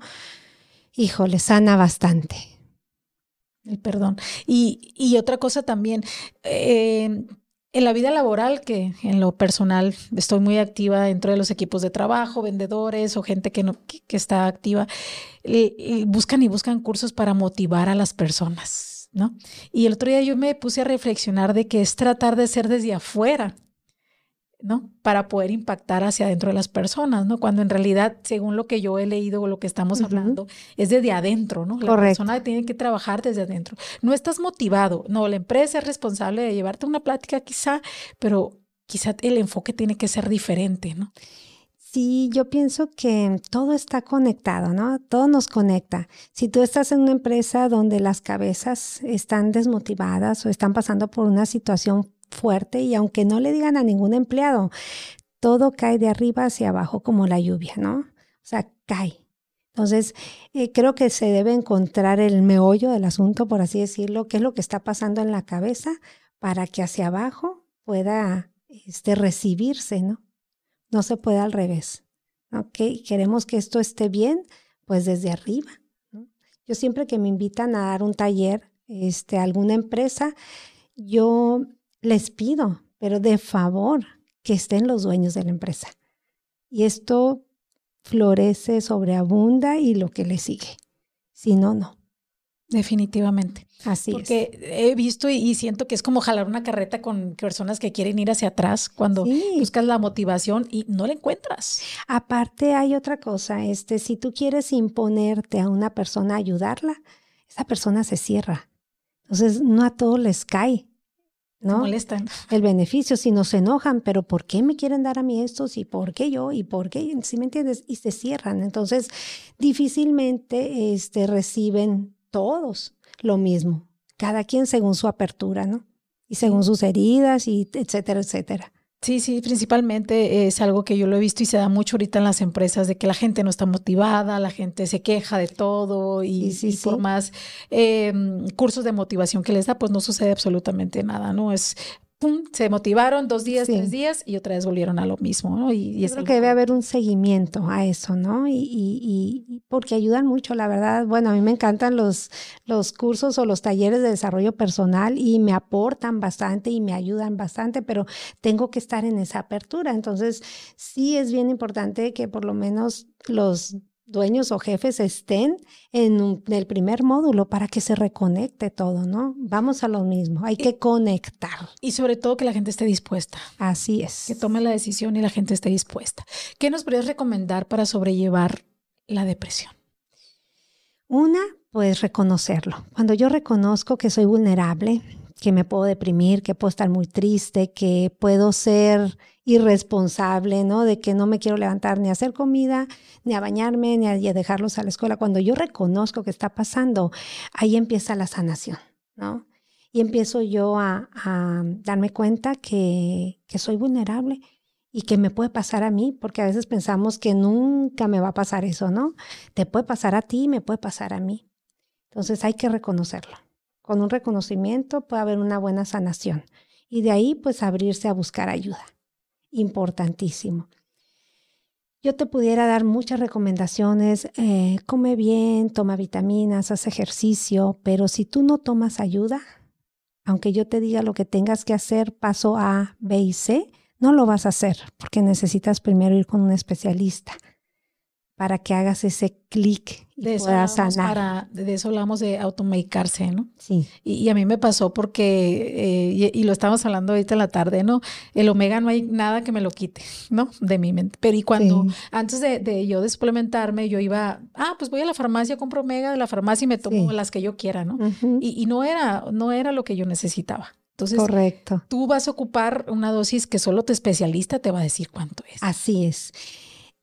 [SPEAKER 3] híjole, sana bastante.
[SPEAKER 2] El perdón. Y, y otra cosa también, eh, en la vida laboral, que en lo personal estoy muy activa dentro de los equipos de trabajo, vendedores o gente que, no, que, está activa, buscan y buscan cursos para motivar a las personas, ¿no? Y el otro día yo me puse a reflexionar de que es tratar de ser desde afuera ¿no? Para poder impactar hacia adentro de las personas, ¿no? Cuando en realidad, según lo que yo he leído o lo que estamos hablando, es desde adentro, ¿no? La persona tiene que trabajar desde adentro. No estás motivado, no, la empresa es responsable de llevarte una plática quizá, pero quizá el enfoque tiene que ser diferente, ¿no?
[SPEAKER 3] Sí, yo pienso que todo está conectado, ¿no? Todo nos conecta. Si tú estás en una empresa donde las cabezas están desmotivadas o están pasando por una situación fuerte y aunque no le digan a ningún empleado, todo cae de arriba hacia abajo como la lluvia, ¿no? O sea, cae. Entonces, eh, creo que se debe encontrar el meollo del asunto, por así decirlo, qué es lo que está pasando en la cabeza para que hacia abajo pueda este, recibirse, ¿no? No se puede al revés. ¿Ok? Queremos que esto esté bien, pues desde arriba. Yo siempre que me invitan a dar un taller este, a alguna empresa, yo les pido pero de favor que estén los dueños de la empresa. Y esto florece, sobreabunda y lo que le sigue. Si no, no.
[SPEAKER 2] Definitivamente.
[SPEAKER 3] Así
[SPEAKER 2] Porque he visto y, siento que es como jalar una carreta con personas que quieren ir hacia atrás cuando buscas la motivación y no la encuentras.
[SPEAKER 3] Aparte hay otra cosa, este, si tú quieres imponerte a una persona a ayudarla, esa persona se cierra. Entonces no a todos les cae. ¿No?
[SPEAKER 2] molestan.
[SPEAKER 3] El beneficio, si no se enojan, pero ¿por qué me quieren dar a mí estos? ¿Y por qué yo? ¿Y por qué? ¿Sí me entiendes? Y se cierran. Entonces, difícilmente este, reciben todos lo mismo, cada quien según su apertura, ¿no? Y según sus heridas, y etcétera, etcétera.
[SPEAKER 2] Sí, sí, principalmente es algo que yo lo he visto y se da mucho ahorita en las empresas de que la gente no está motivada, la gente se queja de todo y, por más em, cursos de motivación que les da, pues no sucede absolutamente nada, ¿no? Es se motivaron dos días, tres días y otra vez volvieron a lo mismo, ¿no? Y,
[SPEAKER 3] Yo creo que debe haber un seguimiento a eso, ¿no? Y, y, porque ayudan mucho, la verdad. Bueno, a mí me encantan los, los cursos o los talleres de desarrollo personal y me aportan bastante y me ayudan bastante, pero tengo que estar en esa apertura. Entonces, sí es bien importante que por lo menos los dueños o jefes estén en, el primer módulo para que se reconecte todo, ¿no? Vamos a lo mismo, hay que conectar.
[SPEAKER 2] Y sobre todo que la gente esté dispuesta.
[SPEAKER 3] Así es.
[SPEAKER 2] Que tome la decisión y la gente esté dispuesta. ¿Qué nos podrías recomendar para sobrellevar la depresión?
[SPEAKER 3] Una, pues reconocerlo. Cuando yo reconozco que soy vulnerable, que me puedo deprimir, que puedo estar muy triste, que puedo ser irresponsable, ¿no? De que no me quiero levantar ni a hacer comida, ni a bañarme, ni a dejarlos a la escuela. Cuando yo reconozco que está pasando, ahí empieza la sanación, ¿no? Y empiezo yo a, darme cuenta que, que soy vulnerable y que me puede pasar a mí, porque a veces pensamos que nunca me va a pasar eso, ¿no? Te puede pasar a ti, me puede pasar a mí. Entonces hay que reconocerlo. Con un reconocimiento puede haber una buena sanación. Y de ahí pues abrirse a buscar ayuda. Importantísimo. Yo te pudiera dar muchas recomendaciones, eh, come bien, toma vitaminas, haz ejercicio, pero si tú no tomas ayuda, aunque yo te diga lo que tengas que hacer, paso A, B y C, no lo vas a hacer porque necesitas primero ir con un especialista para que hagas ese clic y de puedas sanar.
[SPEAKER 2] de eso hablamos de automedicarse, ¿no?
[SPEAKER 3] Sí.
[SPEAKER 2] Y, a mí me pasó porque, eh, y, lo estamos hablando ahorita en la tarde, ¿no? El omega no hay nada que me lo quite, ¿no? De mi mente. Pero y cuando, antes de, yo de suplementarme, yo iba, ah, pues voy a la farmacia, compro omega de la farmacia y me tomo las que yo quiera, ¿no? y, y, no, era, no era lo que yo necesitaba. Entonces,
[SPEAKER 3] Correcto.
[SPEAKER 2] tú vas a ocupar una dosis que solo tu especialista te va a decir cuánto es.
[SPEAKER 3] Así es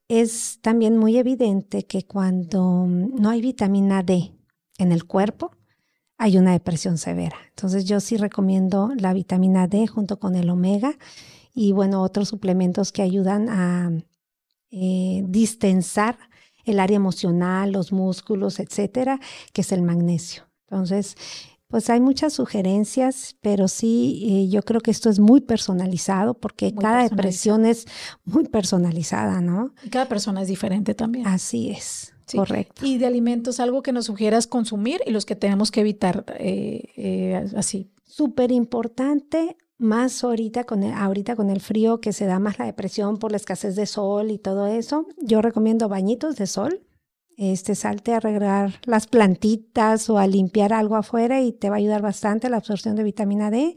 [SPEAKER 3] es también muy evidente que cuando no hay vitamina D en el cuerpo, hay una depresión severa. Entonces yo sí recomiendo la vitamina D junto con el omega y bueno, otros suplementos que ayudan a eh, distensar el área emocional, los músculos, etcétera, que es el magnesio. Entonces, pues hay muchas sugerencias, pero sí, eh, yo creo que esto es muy personalizado porque cada depresión es muy personalizada, ¿no?
[SPEAKER 2] Y cada persona es diferente también.
[SPEAKER 3] Así es. Correcto.
[SPEAKER 2] Y de alimentos, algo que nos sugieras consumir y los que tenemos que evitar eh, eh, así.
[SPEAKER 3] Súper importante, más ahorita con, el, ahorita con el frío que se da más la depresión por la escasez de sol y todo eso. Yo recomiendo bañitos de sol este, salte a regar las plantitas o a limpiar algo afuera y te va a ayudar bastante la absorción de vitamina D.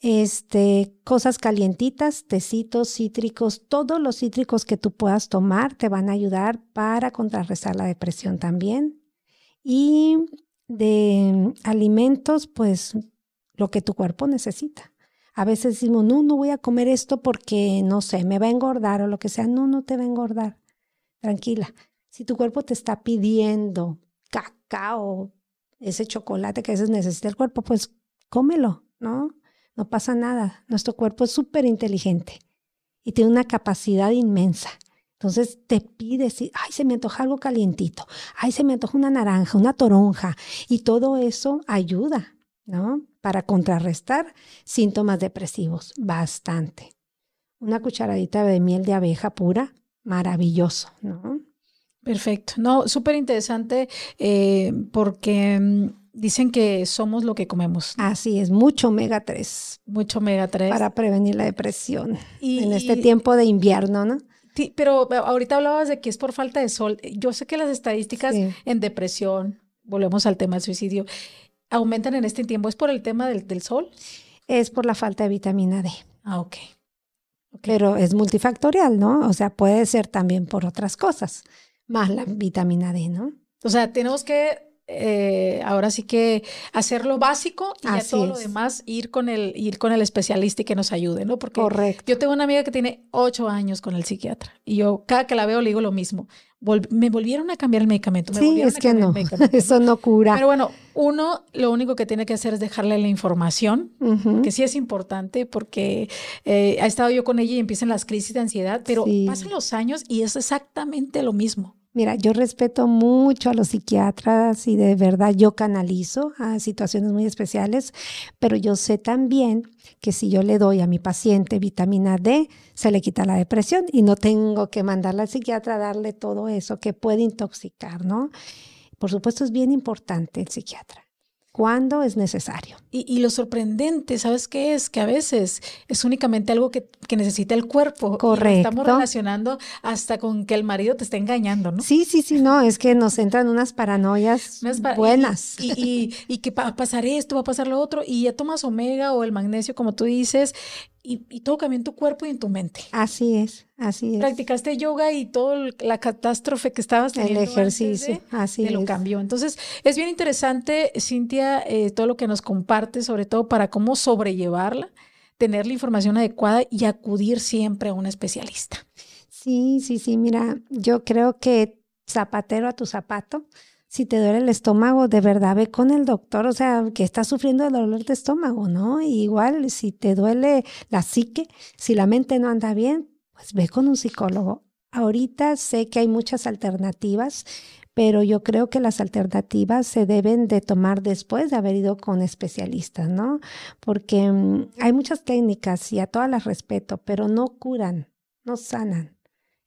[SPEAKER 3] Este, cosas calientitas, tecitos, cítricos, todos los cítricos que tú puedas tomar te van a ayudar para contrarrestar la depresión también. Y de alimentos, pues lo que tu cuerpo necesita. A veces decimos, no, no voy a comer esto porque, no sé, me va a engordar o lo que sea. No, no te va a engordar. Tranquila. Si tu cuerpo te está pidiendo cacao, ese chocolate que a veces necesita el cuerpo, pues cómelo, ¿no? No pasa nada. Nuestro cuerpo es súper inteligente y tiene una capacidad inmensa. Entonces te pide, ay, se me antoja algo calientito, ay, se me antoja una naranja, una toronja, y todo eso ayuda, ¿no? Para contrarrestar síntomas depresivos, bastante. Una cucharadita de miel de abeja pura, maravilloso, ¿no?
[SPEAKER 2] Perfecto. No, súper interesante eh, porque mm, dicen que somos lo que comemos.
[SPEAKER 3] Así es, mucho omega 3.
[SPEAKER 2] Mucho omega 3.
[SPEAKER 3] Para prevenir la depresión en este tiempo de invierno, ¿no?
[SPEAKER 2] Sí, pero ahorita hablabas de que es por falta de sol. Yo sé que las estadísticas en depresión, volvemos al tema del suicidio, aumentan en este tiempo. ¿Es por el tema del, del sol?
[SPEAKER 3] Es por la falta de vitamina D.
[SPEAKER 2] Ah, ok.
[SPEAKER 3] Pero es multifactorial, ¿no? O sea, puede ser también por otras cosas, más la vitamina D, ¿no?
[SPEAKER 2] O sea, tenemos que eh, ahora sí que hacer lo básico y a todo lo demás ir con el ir con el especialista y que nos ayude, ¿no? Porque yo tengo una amiga que tiene ocho años con el psiquiatra y yo cada que la veo le digo lo mismo. me volvieron a cambiar el medicamento.
[SPEAKER 3] sí, es que no, eso no cura.
[SPEAKER 2] Pero bueno, uno lo único que tiene que hacer es dejarle la información, que sí es importante porque eh, ha estado yo con ella y empiezan las crisis de ansiedad, pero pasan los años y es exactamente lo mismo.
[SPEAKER 3] Mira, yo respeto mucho a los psiquiatras y de verdad yo canalizo a situaciones muy especiales, pero yo sé también que si yo le doy a mi paciente vitamina D, se le quita la depresión y no tengo que mandarle al psiquiatra a darle todo eso que puede intoxicar, ¿no? Por supuesto es bien importante el psiquiatra cuando es necesario.
[SPEAKER 2] Y, lo sorprendente, ¿sabes qué es? Que a veces es únicamente algo que, necesita el cuerpo.
[SPEAKER 3] Correcto.
[SPEAKER 2] estamos relacionando hasta con que el marido te está engañando, ¿no?
[SPEAKER 3] Sí, sí, sí, no, es que nos entran unas paranoias buenas.
[SPEAKER 2] Y, y, que va a pasar esto, va a pasar lo otro, y ya tomas omega o el magnesio, como tú dices, y, todo cambia en tu cuerpo y en tu mente.
[SPEAKER 3] Así es, así es.
[SPEAKER 2] Practicaste yoga y toda la catástrofe que estabas teniendo.
[SPEAKER 3] El ejercicio, así
[SPEAKER 2] es. lo cambió. Entonces, es bien interesante, Cintia, eh, todo lo que nos comparte, sobre todo para cómo sobrellevarla, tener la información adecuada y acudir siempre a un especialista.
[SPEAKER 3] Sí, sí, sí. Mira, yo creo que zapatero a tu zapato si te duele el estómago, de verdad ve con el doctor, o sea, que estás sufriendo de dolor de estómago, ¿no? igual, si te duele la psique, si la mente no anda bien, pues ve con un psicólogo. Ahorita sé que hay muchas alternativas, pero yo creo que las alternativas se deben de tomar después de haber ido con especialistas, ¿no? Porque mm, hay muchas técnicas y a todas las respeto, pero no curan, no sanan.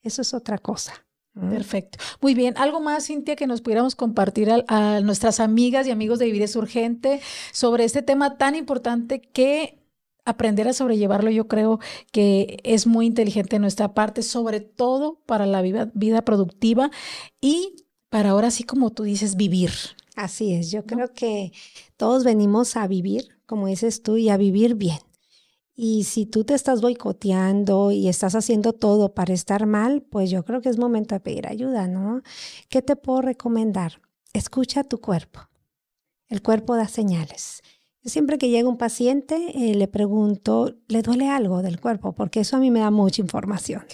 [SPEAKER 3] Eso es otra cosa.
[SPEAKER 2] Perfecto. Muy bien. ¿Algo más, Cintia, que nos pudiéramos compartir a, nuestras amigas y amigos de Vivir es Urgente sobre este tema tan importante que aprender a sobrellevarlo yo creo que es muy inteligente de nuestra parte, sobre todo para la vida, vida productiva y para ahora sí, como tú dices, vivir.
[SPEAKER 3] Así es. Yo creo que todos venimos a vivir, como dices tú, y a vivir bien. Y si tú te estás boicoteando y estás haciendo todo para estar mal, pues yo creo que es momento de pedir ayuda, ¿no? ¿Qué te puedo recomendar? Escucha tu cuerpo. El cuerpo da señales. siempre que llega un paciente, eh, le pregunto, ¿le duele algo del cuerpo? Porque eso a mí me da mucha información.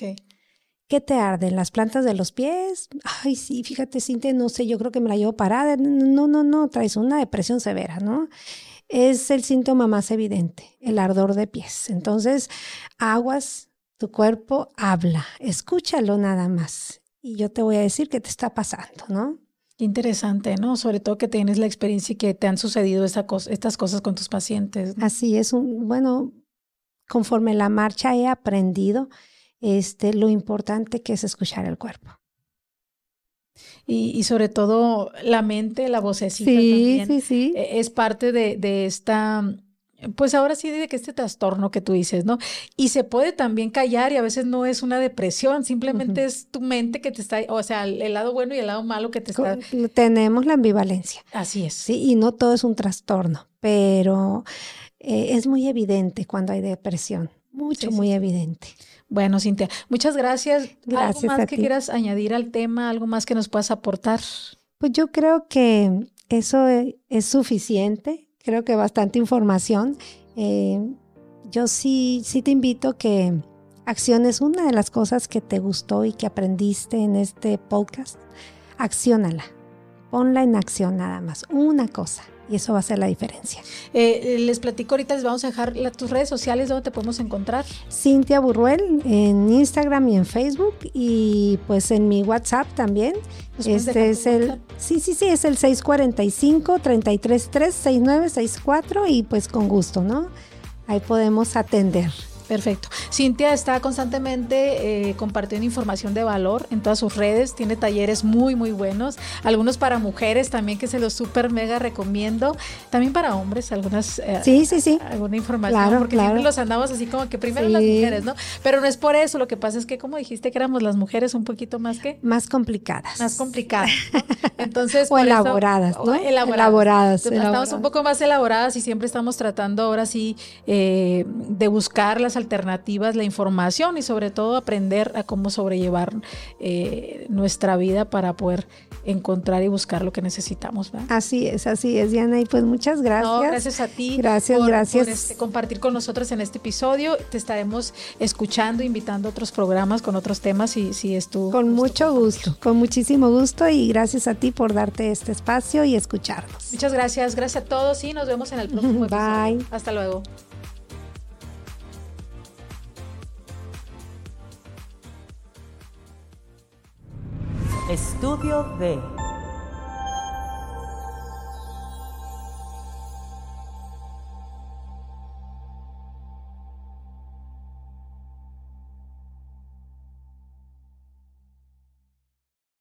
[SPEAKER 3] ¿Qué te arden? ¿Las plantas de los pies? Ay, sí, fíjate, Cintia, no sé, yo creo que me la llevo parada. No, no, no, traes una depresión severa, ¿no? Es el síntoma más evidente, el ardor de pies. Entonces, aguas, tu cuerpo habla, escúchalo nada más y yo te voy a decir qué te está pasando, ¿no?
[SPEAKER 2] Interesante, ¿no? Sobre todo que tienes la experiencia y que te han sucedido estas cosas con tus pacientes.
[SPEAKER 3] Así es, un, bueno, conforme la marcha he aprendido este, lo importante que es escuchar el cuerpo.
[SPEAKER 2] Y, sobre todo la mente, la vocecita también sí, sí. E, es parte de, de, esta, pues ahora sí de que este trastorno que tú dices, ¿no? Y se puede también callar y a veces no es una depresión, simplemente es tu mente que te está, o sea, el, lado bueno y el lado malo que te está...
[SPEAKER 3] Tenemos la ambivalencia.
[SPEAKER 2] Así es.
[SPEAKER 3] Sí, y no todo es un trastorno, pero eh, es muy evidente cuando hay depresión, mucho, muy evidente.
[SPEAKER 2] Bueno, Cintia, muchas gracias. gracias ¿Algo más que quieras añadir al tema? ¿Algo más que nos puedas aportar?
[SPEAKER 3] Pues yo creo que eso e, es, suficiente. Creo que bastante información. Eh, yo sí, sí te invito que acciones una de las cosas que te gustó y que aprendiste en este podcast. Acciónala. Ponla en acción nada más. Una cosa y eso va a ser la diferencia.
[SPEAKER 2] Eh, les platico ahorita, les vamos a dejar tus redes sociales, ¿dónde te podemos encontrar?
[SPEAKER 3] Cintia Burruel en Instagram y en Facebook y pues en mi WhatsApp también. Este es el, sí, sí, sí, es el 645 333 6964 y pues con gusto, ¿no? Ahí podemos atender.
[SPEAKER 2] Perfecto. Cintia está constantemente eh, compartiendo información de valor en todas sus redes, tiene talleres muy, muy buenos, algunos para mujeres también que se los súper mega recomiendo, también para hombres, algunas...
[SPEAKER 3] Eh, sí, sí, sí.
[SPEAKER 2] Alguna información, porque siempre los andamos así como que primero las mujeres, ¿no? Pero no es por eso, lo que pasa es que como dijiste que éramos las mujeres un poquito más que...
[SPEAKER 3] Más complicadas.
[SPEAKER 2] Más complicadas. Entonces...
[SPEAKER 3] o elaboradas, ¿no?
[SPEAKER 2] Elaboradas. Estamos un poco más elaboradas y siempre estamos tratando ahora sí eh, de buscar las alternativas, la información y sobre todo aprender a cómo sobrellevar eh, nuestra vida para poder encontrar y buscar lo que necesitamos.
[SPEAKER 3] Así es, así es, Diana. Y pues muchas gracias.
[SPEAKER 2] gracias a ti.
[SPEAKER 3] Gracias, gracias.
[SPEAKER 2] Por este, compartir con nosotros en este episodio. Te estaremos escuchando, invitando a otros programas con otros temas si, si es tu.
[SPEAKER 3] Con mucho gusto, con muchísimo gusto y gracias a ti por darte este espacio y escucharnos.
[SPEAKER 2] Muchas gracias, gracias a todos y nos vemos en el próximo episodio. Bye. Hasta luego.
[SPEAKER 1] Estudio de